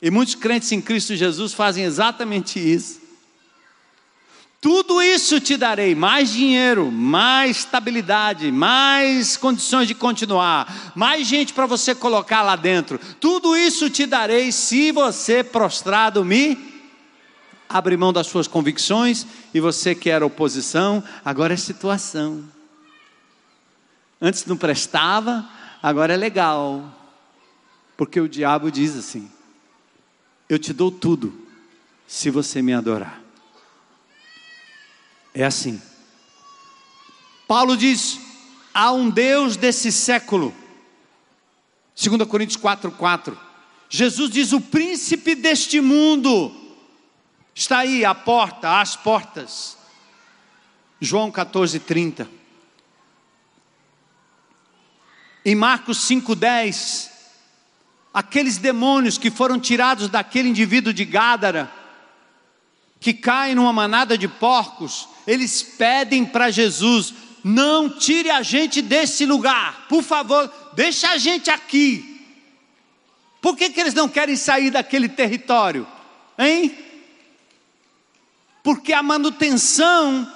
E muitos crentes em Cristo Jesus fazem exatamente isso. Tudo isso te darei: mais dinheiro, mais estabilidade, mais condições de continuar, mais gente para você colocar lá dentro. Tudo isso te darei se você prostrado me abre mão das suas convicções e você quer oposição, agora é situação. Antes não prestava, agora é legal. Porque o diabo diz assim: Eu te dou tudo se você me adorar. É assim. Paulo diz: há um Deus desse século. 2 Coríntios 4, 4. Jesus diz: o príncipe deste mundo está aí à porta, às portas. João 14, 30. Em Marcos 5,10, aqueles demônios que foram tirados daquele indivíduo de Gádara, que caem numa manada de porcos, eles pedem para Jesus: não tire a gente desse lugar, por favor, deixa a gente aqui. Por que, que eles não querem sair daquele território? Hein? Porque a manutenção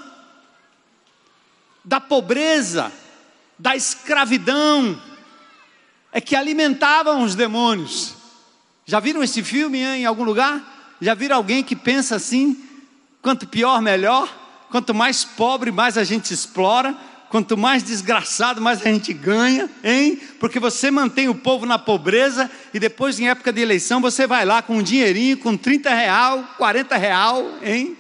da pobreza, da escravidão, é que alimentavam os demônios. Já viram esse filme em algum lugar? Já viram alguém que pensa assim? Quanto pior, melhor? Quanto mais pobre, mais a gente explora. Quanto mais desgraçado, mais a gente ganha, hein? Porque você mantém o povo na pobreza e depois, em época de eleição, você vai lá com um dinheirinho, com 30 real, 40 real, hein?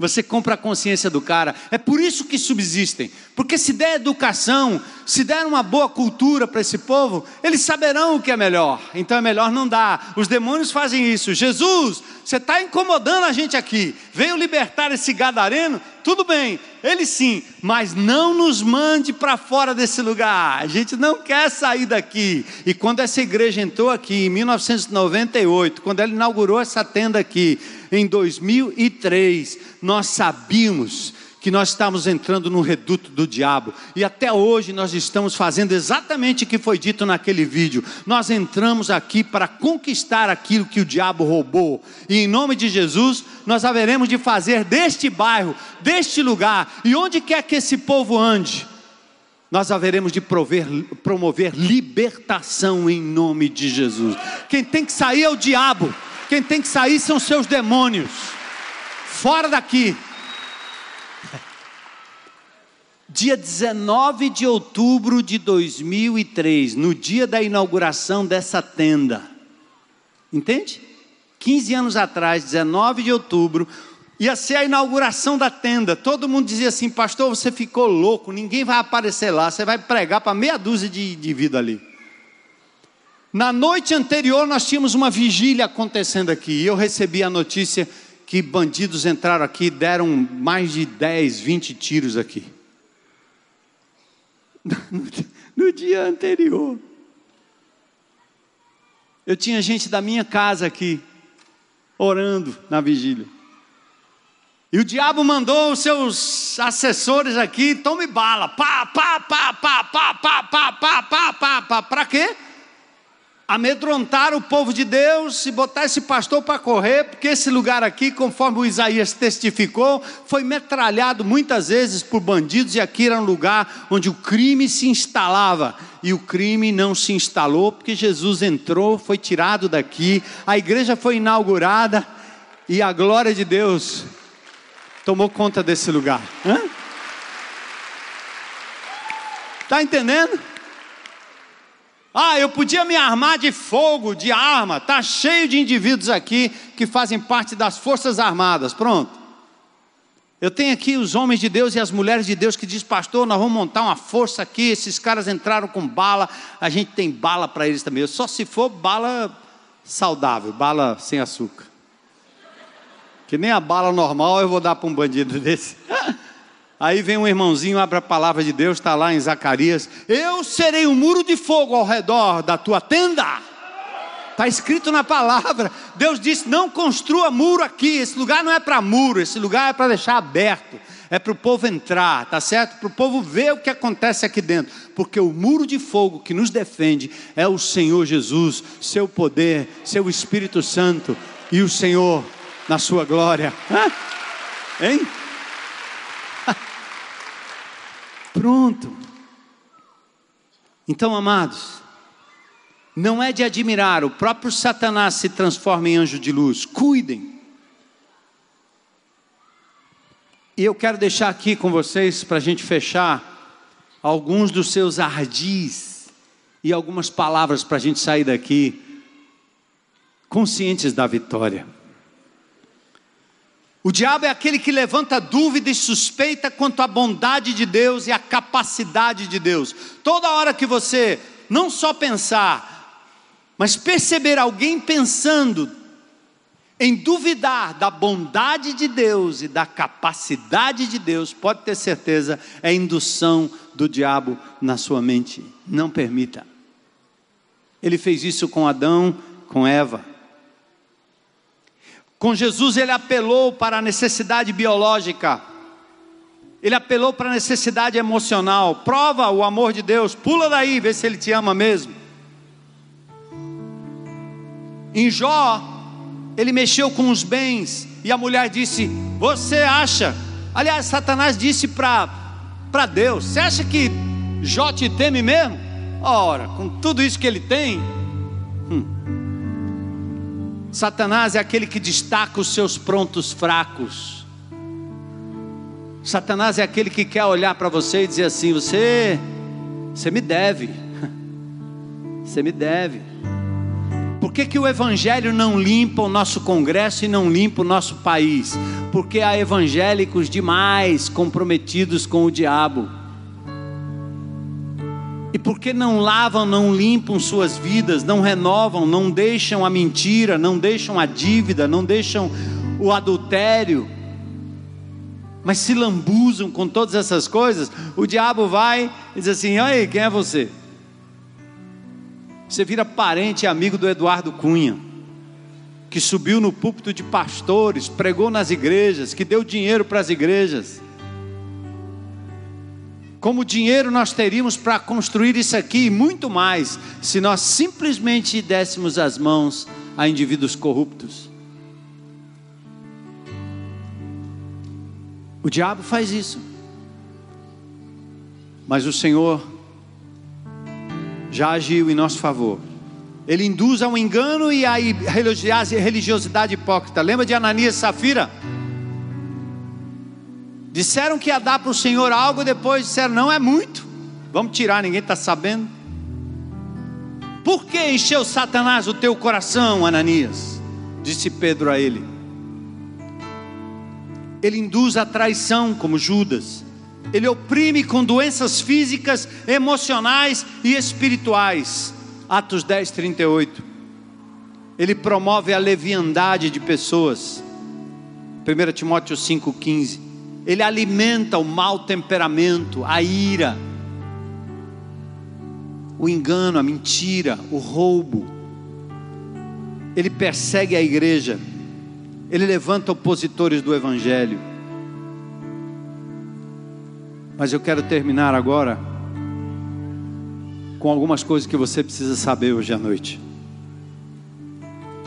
Você compra a consciência do cara. É por isso que subsistem. Porque se der educação, se der uma boa cultura para esse povo, eles saberão o que é melhor. Então é melhor não dar. Os demônios fazem isso. Jesus, você está incomodando a gente aqui. Veio libertar esse gadareno? Tudo bem, ele sim, mas não nos mande para fora desse lugar. A gente não quer sair daqui. E quando essa igreja entrou aqui em 1998, quando ela inaugurou essa tenda aqui em 2003, nós sabíamos que nós estamos entrando no reduto do diabo. E até hoje nós estamos fazendo exatamente o que foi dito naquele vídeo. Nós entramos aqui para conquistar aquilo que o diabo roubou. E em nome de Jesus, nós haveremos de fazer deste bairro, deste lugar, e onde quer que esse povo ande, nós haveremos de prover, promover libertação em nome de Jesus. Quem tem que sair é o diabo, quem tem que sair são seus demônios. Fora daqui. Dia 19 de outubro de 2003, no dia da inauguração dessa tenda. Entende? 15 anos atrás, 19 de outubro, ia ser a inauguração da tenda. Todo mundo dizia assim: Pastor, você ficou louco, ninguém vai aparecer lá, você vai pregar para meia dúzia de, vida ali. Na noite anterior, nós tínhamos uma vigília acontecendo aqui, e eu recebi a notícia que bandidos entraram aqui, deram mais de 10, 20 tiros aqui no dia anterior. Eu tinha gente da minha casa aqui, orando na vigília. E o diabo mandou os seus assessores aqui, tome bala, pá, pá, pá, pá, pá, pá, pá, pá, pá, pá, pá, para quê? Amedrontar o povo de Deus e botar esse pastor para correr, porque esse lugar aqui, conforme o Isaías testificou, foi metralhado muitas vezes por bandidos e aqui era um lugar onde o crime se instalava. E o crime não se instalou porque Jesus entrou, foi tirado daqui, a igreja foi inaugurada e a glória de Deus tomou conta desse lugar. Está entendendo? Ah, eu podia me armar de fogo, de arma. Está cheio de indivíduos aqui que fazem parte das Forças Armadas. Pronto. Eu tenho aqui os homens de Deus e as mulheres de Deus que diz, pastor, nós vamos montar uma força aqui. Esses caras entraram com bala, a gente tem bala para eles também. Só se for bala saudável, bala sem açúcar. Que nem a bala normal eu vou dar para um bandido desse. Aí vem um irmãozinho, abre a palavra de Deus, está lá em Zacarias: Eu serei um muro de fogo ao redor da tua tenda. Está escrito na palavra. Deus disse: Não construa muro aqui. Esse lugar não é para muro, esse lugar é para deixar aberto. É para o povo entrar, tá certo? Para o povo ver o que acontece aqui dentro. Porque o muro de fogo que nos defende é o Senhor Jesus, seu poder, seu Espírito Santo e o Senhor na sua glória. Hã? Hein? Pronto. Então, amados, não é de admirar, o próprio Satanás se transforma em anjo de luz. Cuidem. E eu quero deixar aqui com vocês, para a gente fechar, alguns dos seus ardis e algumas palavras para a gente sair daqui conscientes da vitória. O diabo é aquele que levanta dúvida e suspeita quanto à bondade de Deus e à capacidade de Deus. Toda hora que você não só pensar, mas perceber alguém pensando em duvidar da bondade de Deus e da capacidade de Deus, pode ter certeza, é indução do diabo na sua mente. Não permita. Ele fez isso com Adão, com Eva. Com Jesus, ele apelou para a necessidade biológica, ele apelou para a necessidade emocional. Prova o amor de Deus, pula daí, vê se ele te ama mesmo. Em Jó, ele mexeu com os bens, e a mulher disse: Você acha? Aliás, Satanás disse para Deus: Você acha que Jó te teme mesmo? Ora, com tudo isso que ele tem, hum. Satanás é aquele que destaca os seus prontos fracos. Satanás é aquele que quer olhar para você e dizer assim: você, você me deve, você me deve. Por que, que o Evangelho não limpa o nosso Congresso e não limpa o nosso país? Porque há evangélicos demais comprometidos com o diabo. Porque não lavam, não limpam suas vidas, não renovam, não deixam a mentira, não deixam a dívida, não deixam o adultério, mas se lambuzam com todas essas coisas, o diabo vai e diz assim: aí, quem é você? Você vira parente e amigo do Eduardo Cunha, que subiu no púlpito de pastores, pregou nas igrejas, que deu dinheiro para as igrejas como dinheiro nós teríamos para construir isso aqui e muito mais, se nós simplesmente dessemos as mãos a indivíduos corruptos. O diabo faz isso. Mas o Senhor já agiu em nosso favor. Ele induz ao engano e à religiosidade hipócrita. Lembra de Ananias e Safira? Disseram que ia dar para o Senhor algo, depois disseram: não é muito, vamos tirar, ninguém está sabendo. Por que encheu Satanás o teu coração, Ananias? Disse Pedro a ele. Ele induz a traição, como Judas. Ele oprime com doenças físicas, emocionais e espirituais. Atos 10, 38. Ele promove a leviandade de pessoas. 1 Timóteo 5, 15 ele alimenta o mau temperamento, a ira, o engano, a mentira, o roubo. Ele persegue a igreja, ele levanta opositores do Evangelho. Mas eu quero terminar agora com algumas coisas que você precisa saber hoje à noite.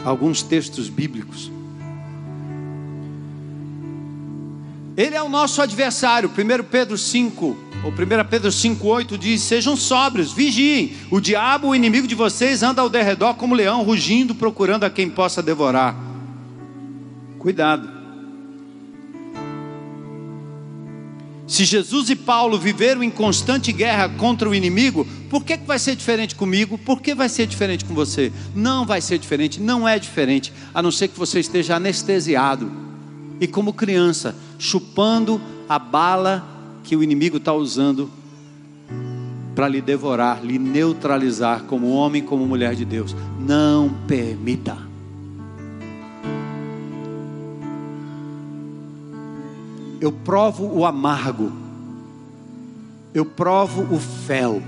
Alguns textos bíblicos. Ele é o nosso adversário. 1 Pedro 5, ou 1 Pedro 5,8 diz: Sejam sóbrios, vigiem. O diabo, o inimigo de vocês, anda ao derredor como leão, rugindo, procurando a quem possa devorar. Cuidado. Se Jesus e Paulo viveram em constante guerra contra o inimigo, por que, que vai ser diferente comigo? Por que vai ser diferente com você? Não vai ser diferente, não é diferente, a não ser que você esteja anestesiado e como criança, chupando a bala que o inimigo está usando para lhe devorar, lhe neutralizar como homem, como mulher de Deus. Não permita. Eu provo o amargo, eu provo o fel,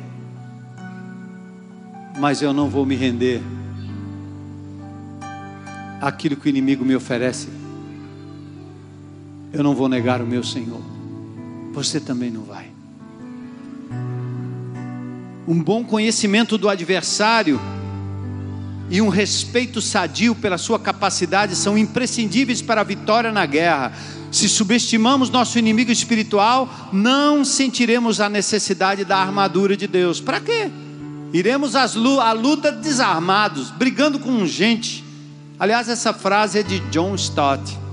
mas eu não vou me render àquilo que o inimigo me oferece eu não vou negar o meu Senhor. Você também não vai. Um bom conhecimento do adversário e um respeito sadio pela sua capacidade são imprescindíveis para a vitória na guerra. Se subestimamos nosso inimigo espiritual, não sentiremos a necessidade da armadura de Deus. Para quê? Iremos à luta desarmados, brigando com gente. Aliás, essa frase é de John Stott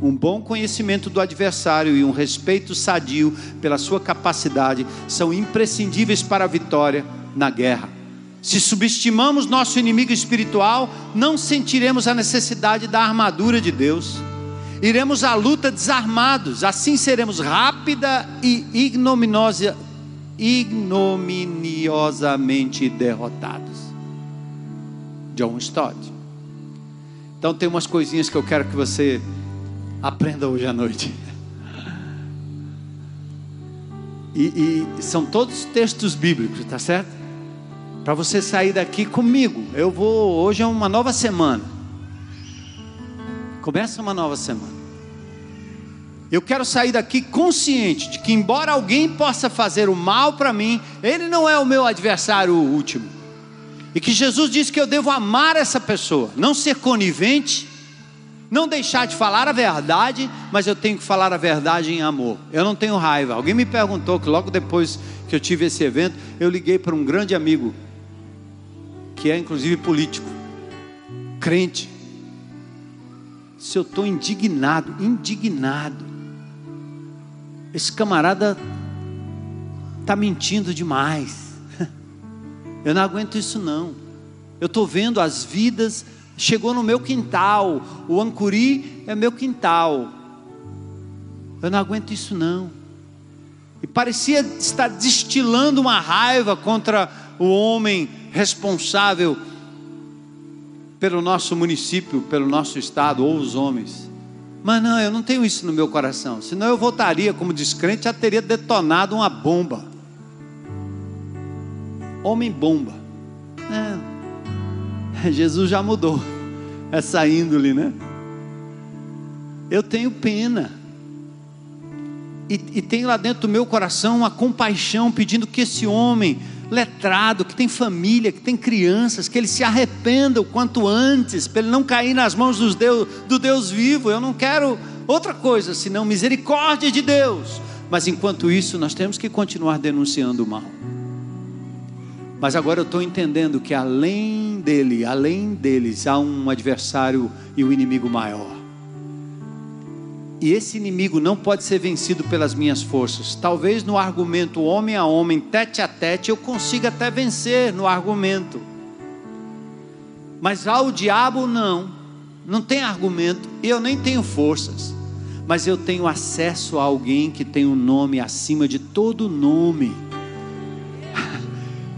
um bom conhecimento do adversário e um respeito sadio pela sua capacidade são imprescindíveis para a vitória na guerra. Se subestimamos nosso inimigo espiritual, não sentiremos a necessidade da armadura de Deus. Iremos à luta desarmados, assim seremos rápida e ignominiosa, ignominiosamente derrotados. John Stott. Então tem umas coisinhas que eu quero que você aprenda hoje à noite. E, e são todos textos bíblicos, tá certo? Para você sair daqui comigo. Eu vou. Hoje é uma nova semana. Começa uma nova semana. Eu quero sair daqui consciente de que, embora alguém possa fazer o mal para mim, ele não é o meu adversário último. E que Jesus disse que eu devo amar essa pessoa, não ser conivente, não deixar de falar a verdade, mas eu tenho que falar a verdade em amor. Eu não tenho raiva. Alguém me perguntou que logo depois que eu tive esse evento, eu liguei para um grande amigo, que é inclusive político, crente. Se eu estou indignado, indignado esse camarada está mentindo demais. Eu não aguento isso não. Eu estou vendo as vidas, chegou no meu quintal. O Ancuri é meu quintal. Eu não aguento isso não. E parecia estar destilando uma raiva contra o homem responsável pelo nosso município, pelo nosso estado, ou os homens. Mas não, eu não tenho isso no meu coração. Senão eu voltaria como descrente, já teria detonado uma bomba. Homem bomba. É. Jesus já mudou essa índole, né? Eu tenho pena. E, e tenho lá dentro do meu coração uma compaixão pedindo que esse homem letrado, que tem família, que tem crianças, que ele se arrependa o quanto antes, para ele não cair nas mãos dos Deus, do Deus vivo. Eu não quero outra coisa senão misericórdia de Deus. Mas enquanto isso, nós temos que continuar denunciando o mal. Mas agora eu estou entendendo que além dele, além deles, há um adversário e um inimigo maior. E esse inimigo não pode ser vencido pelas minhas forças. Talvez no argumento homem a homem, tete a tete, eu consiga até vencer no argumento. Mas ao diabo, não. Não tem argumento. Eu nem tenho forças. Mas eu tenho acesso a alguém que tem um nome acima de todo nome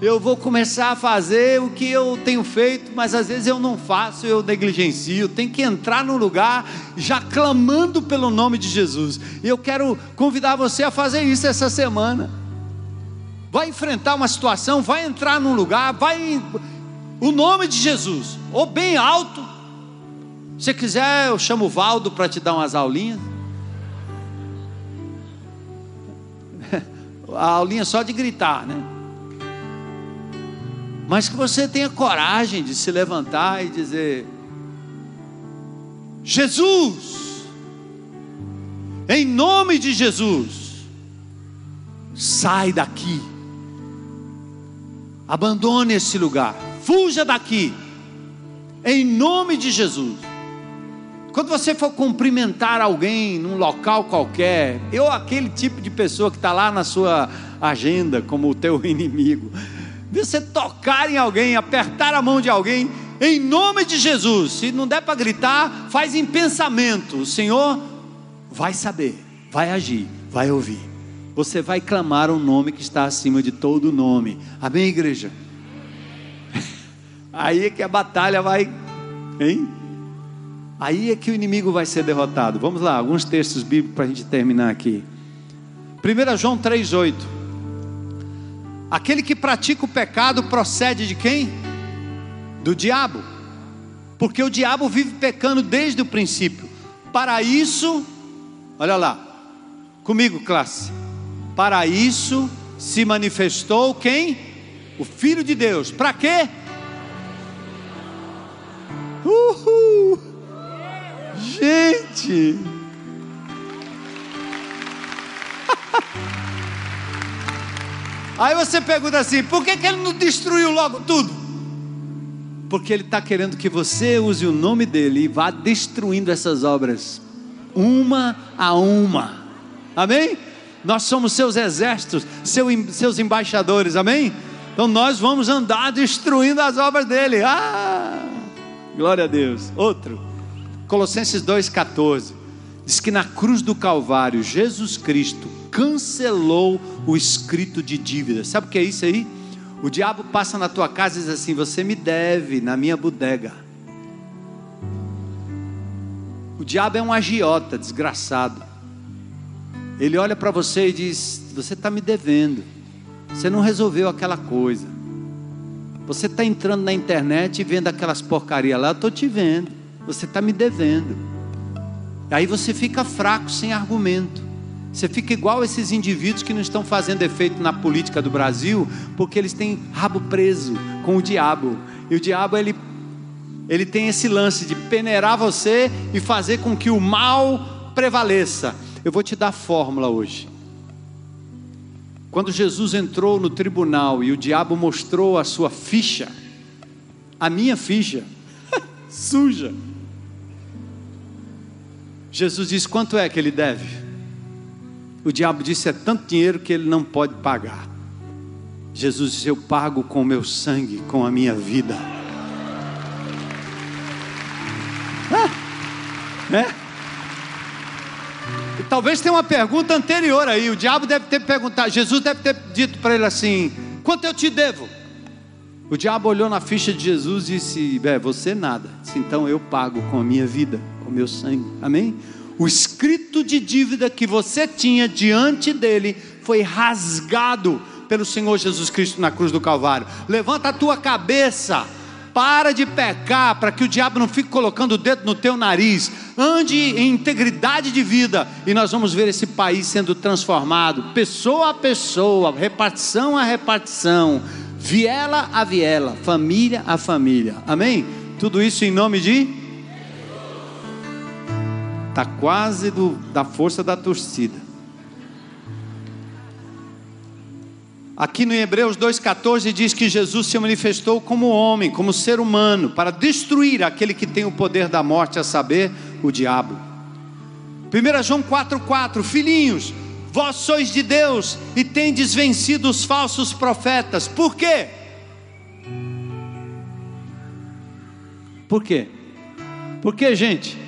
eu vou começar a fazer o que eu tenho feito, mas às vezes eu não faço, eu negligencio. Tem que entrar no lugar já clamando pelo nome de Jesus. E eu quero convidar você a fazer isso essa semana. Vai enfrentar uma situação, vai entrar num lugar, vai o nome de Jesus, ou bem alto. Se quiser, eu chamo o Valdo para te dar umas aulinhas. A aulinha só de gritar, né? Mas que você tenha coragem de se levantar e dizer: Jesus, em nome de Jesus, sai daqui, abandone esse lugar, fuja daqui, em nome de Jesus. Quando você for cumprimentar alguém num local qualquer, eu aquele tipo de pessoa que está lá na sua agenda como o teu inimigo, você tocar em alguém, apertar a mão de alguém, em nome de Jesus. Se não der para gritar, faz em pensamento. O Senhor vai saber, vai agir, vai ouvir. Você vai clamar um nome que está acima de todo nome. Amém, igreja? Aí é que a batalha vai, hein? Aí é que o inimigo vai ser derrotado. Vamos lá, alguns textos bíblicos para a gente terminar aqui. 1 João 3,8. Aquele que pratica o pecado procede de quem? Do diabo. Porque o diabo vive pecando desde o princípio. Para isso, olha lá, comigo, classe. Para isso se manifestou quem? O Filho de Deus. Para quê? Uhul! Gente! Aí você pergunta assim: por que, que ele não destruiu logo tudo? Porque ele está querendo que você use o nome dele e vá destruindo essas obras, uma a uma. Amém? Nós somos seus exércitos, seus embaixadores, amém? Então nós vamos andar destruindo as obras dele. Ah! Glória a Deus. Outro. Colossenses 2,14. Diz que na cruz do Calvário, Jesus Cristo cancelou o escrito de dívida. Sabe o que é isso aí? O diabo passa na tua casa e diz assim: Você me deve na minha bodega. O diabo é um agiota, desgraçado. Ele olha para você e diz: Você está me devendo. Você não resolveu aquela coisa. Você está entrando na internet e vendo aquelas porcarias lá, eu estou te vendo. Você está me devendo. Aí você fica fraco, sem argumento. Você fica igual esses indivíduos que não estão fazendo efeito na política do Brasil, porque eles têm rabo preso com o diabo. E o diabo, ele, ele tem esse lance de peneirar você e fazer com que o mal prevaleça. Eu vou te dar a fórmula hoje. Quando Jesus entrou no tribunal e o diabo mostrou a sua ficha, a minha ficha, suja. Jesus disse: quanto é que ele deve? O diabo disse: é tanto dinheiro que ele não pode pagar. Jesus disse: eu pago com o meu sangue, com a minha vida. Ah? Talvez tenha uma pergunta anterior aí. O diabo deve ter perguntado, Jesus deve ter dito para ele assim: Quanto eu te devo? O diabo olhou na ficha de Jesus e disse: é, Você nada. Disse, então eu pago com a minha vida, com o meu sangue. Amém? O escrito de dívida que você tinha diante dele foi rasgado pelo Senhor Jesus Cristo na cruz do Calvário. Levanta a tua cabeça para de pecar, para que o diabo não fique colocando o dedo no teu nariz. Ande em integridade de vida e nós vamos ver esse país sendo transformado, pessoa a pessoa, repartição a repartição, viela a viela, família a família. Amém? Tudo isso em nome de Está quase do, da força da torcida. Aqui no Hebreus 2,14 diz que Jesus se manifestou como homem, como ser humano, para destruir aquele que tem o poder da morte, a saber, o diabo. 1 João 4,4: Filhinhos, vós sois de Deus e tendes vencido os falsos profetas. Por quê? Por quê? Por quê, gente?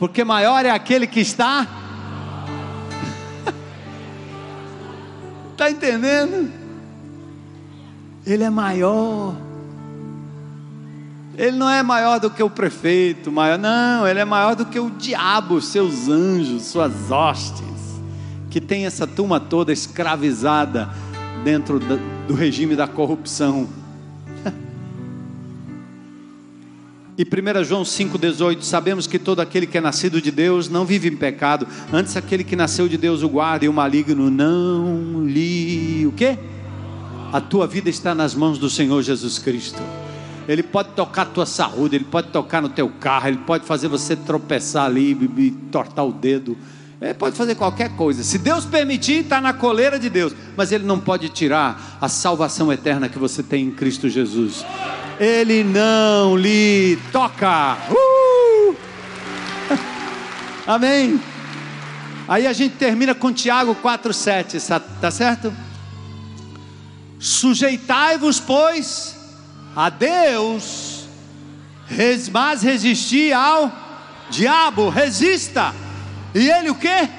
Porque maior é aquele que está Está entendendo? Ele é maior. Ele não é maior do que o prefeito, maior, não, ele é maior do que o diabo, seus anjos, suas hostes, que tem essa turma toda escravizada dentro do regime da corrupção. E 1 João 5,18: Sabemos que todo aquele que é nascido de Deus não vive em pecado, antes aquele que nasceu de Deus o guarda e o maligno não lhe. O quê? A tua vida está nas mãos do Senhor Jesus Cristo. Ele pode tocar a tua saúde, ele pode tocar no teu carro, ele pode fazer você tropeçar ali e tortar o dedo. Ele pode fazer qualquer coisa. Se Deus permitir, está na coleira de Deus. Mas Ele não pode tirar a salvação eterna que você tem em Cristo Jesus ele não lhe toca. Uh! Amém. Aí a gente termina com Tiago 4,7, tá certo? Sujeitai-vos, pois, a Deus, mas resisti ao diabo, resista. E ele o quê?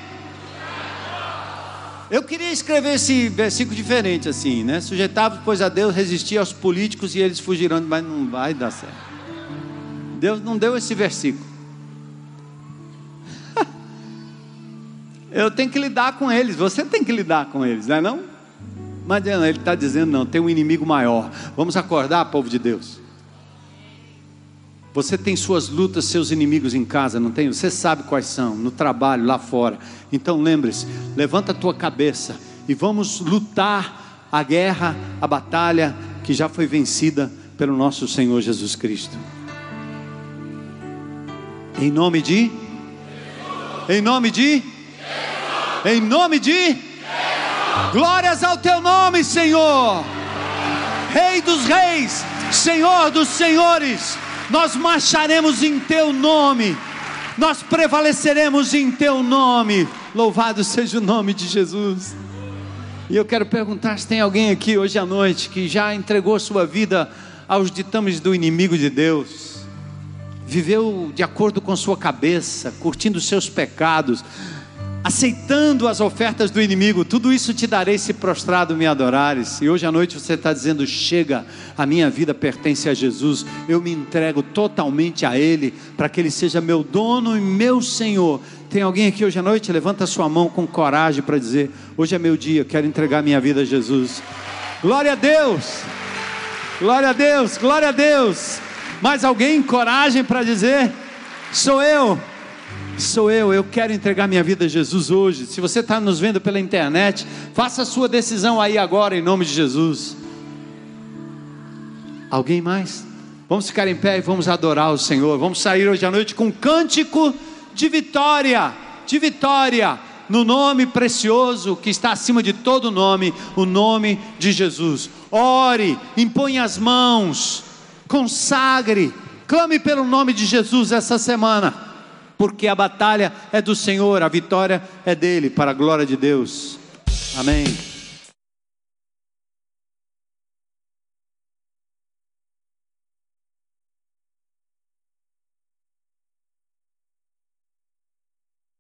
Eu queria escrever esse versículo diferente assim, né? Sujeitava, pois a Deus, resistia aos políticos e eles fugirão, mas não vai dar certo. Deus não deu esse versículo. Eu tenho que lidar com eles, você tem que lidar com eles, não é não? Mas ele está dizendo não, tem um inimigo maior. Vamos acordar, povo de Deus. Você tem suas lutas, seus inimigos em casa, não tem? Você sabe quais são, no trabalho, lá fora. Então lembre-se, levanta a tua cabeça e vamos lutar a guerra, a batalha que já foi vencida pelo nosso Senhor Jesus Cristo. Em nome de Em nome de Em nome de Glórias ao teu nome, Senhor. Rei dos reis, Senhor dos senhores nós marcharemos em teu nome, nós prevaleceremos em teu nome. Louvado seja o nome de Jesus. E eu quero perguntar se tem alguém aqui hoje à noite que já entregou sua vida aos ditames do inimigo de Deus, viveu de acordo com sua cabeça, curtindo seus pecados, aceitando as ofertas do inimigo, tudo isso te darei se prostrado me adorares. E hoje à noite você está dizendo: chega, a minha vida pertence a Jesus, eu me entrego totalmente a Ele, para que Ele seja meu dono e meu Senhor. Tem alguém aqui hoje à noite? Levanta sua mão com coragem para dizer: hoje é meu dia, quero entregar minha vida a Jesus. Glória a Deus! Glória a Deus, glória a Deus. Mais alguém? Coragem para dizer: sou eu, sou eu, eu quero entregar minha vida a Jesus hoje. Se você está nos vendo pela internet, faça a sua decisão aí agora, em nome de Jesus. Alguém mais? Vamos ficar em pé e vamos adorar o Senhor. Vamos sair hoje à noite com um cântico de vitória, de vitória no nome precioso que está acima de todo nome, o nome de Jesus. Ore, imponha as mãos, consagre, clame pelo nome de Jesus essa semana, porque a batalha é do Senhor, a vitória é dele, para a glória de Deus. Amém.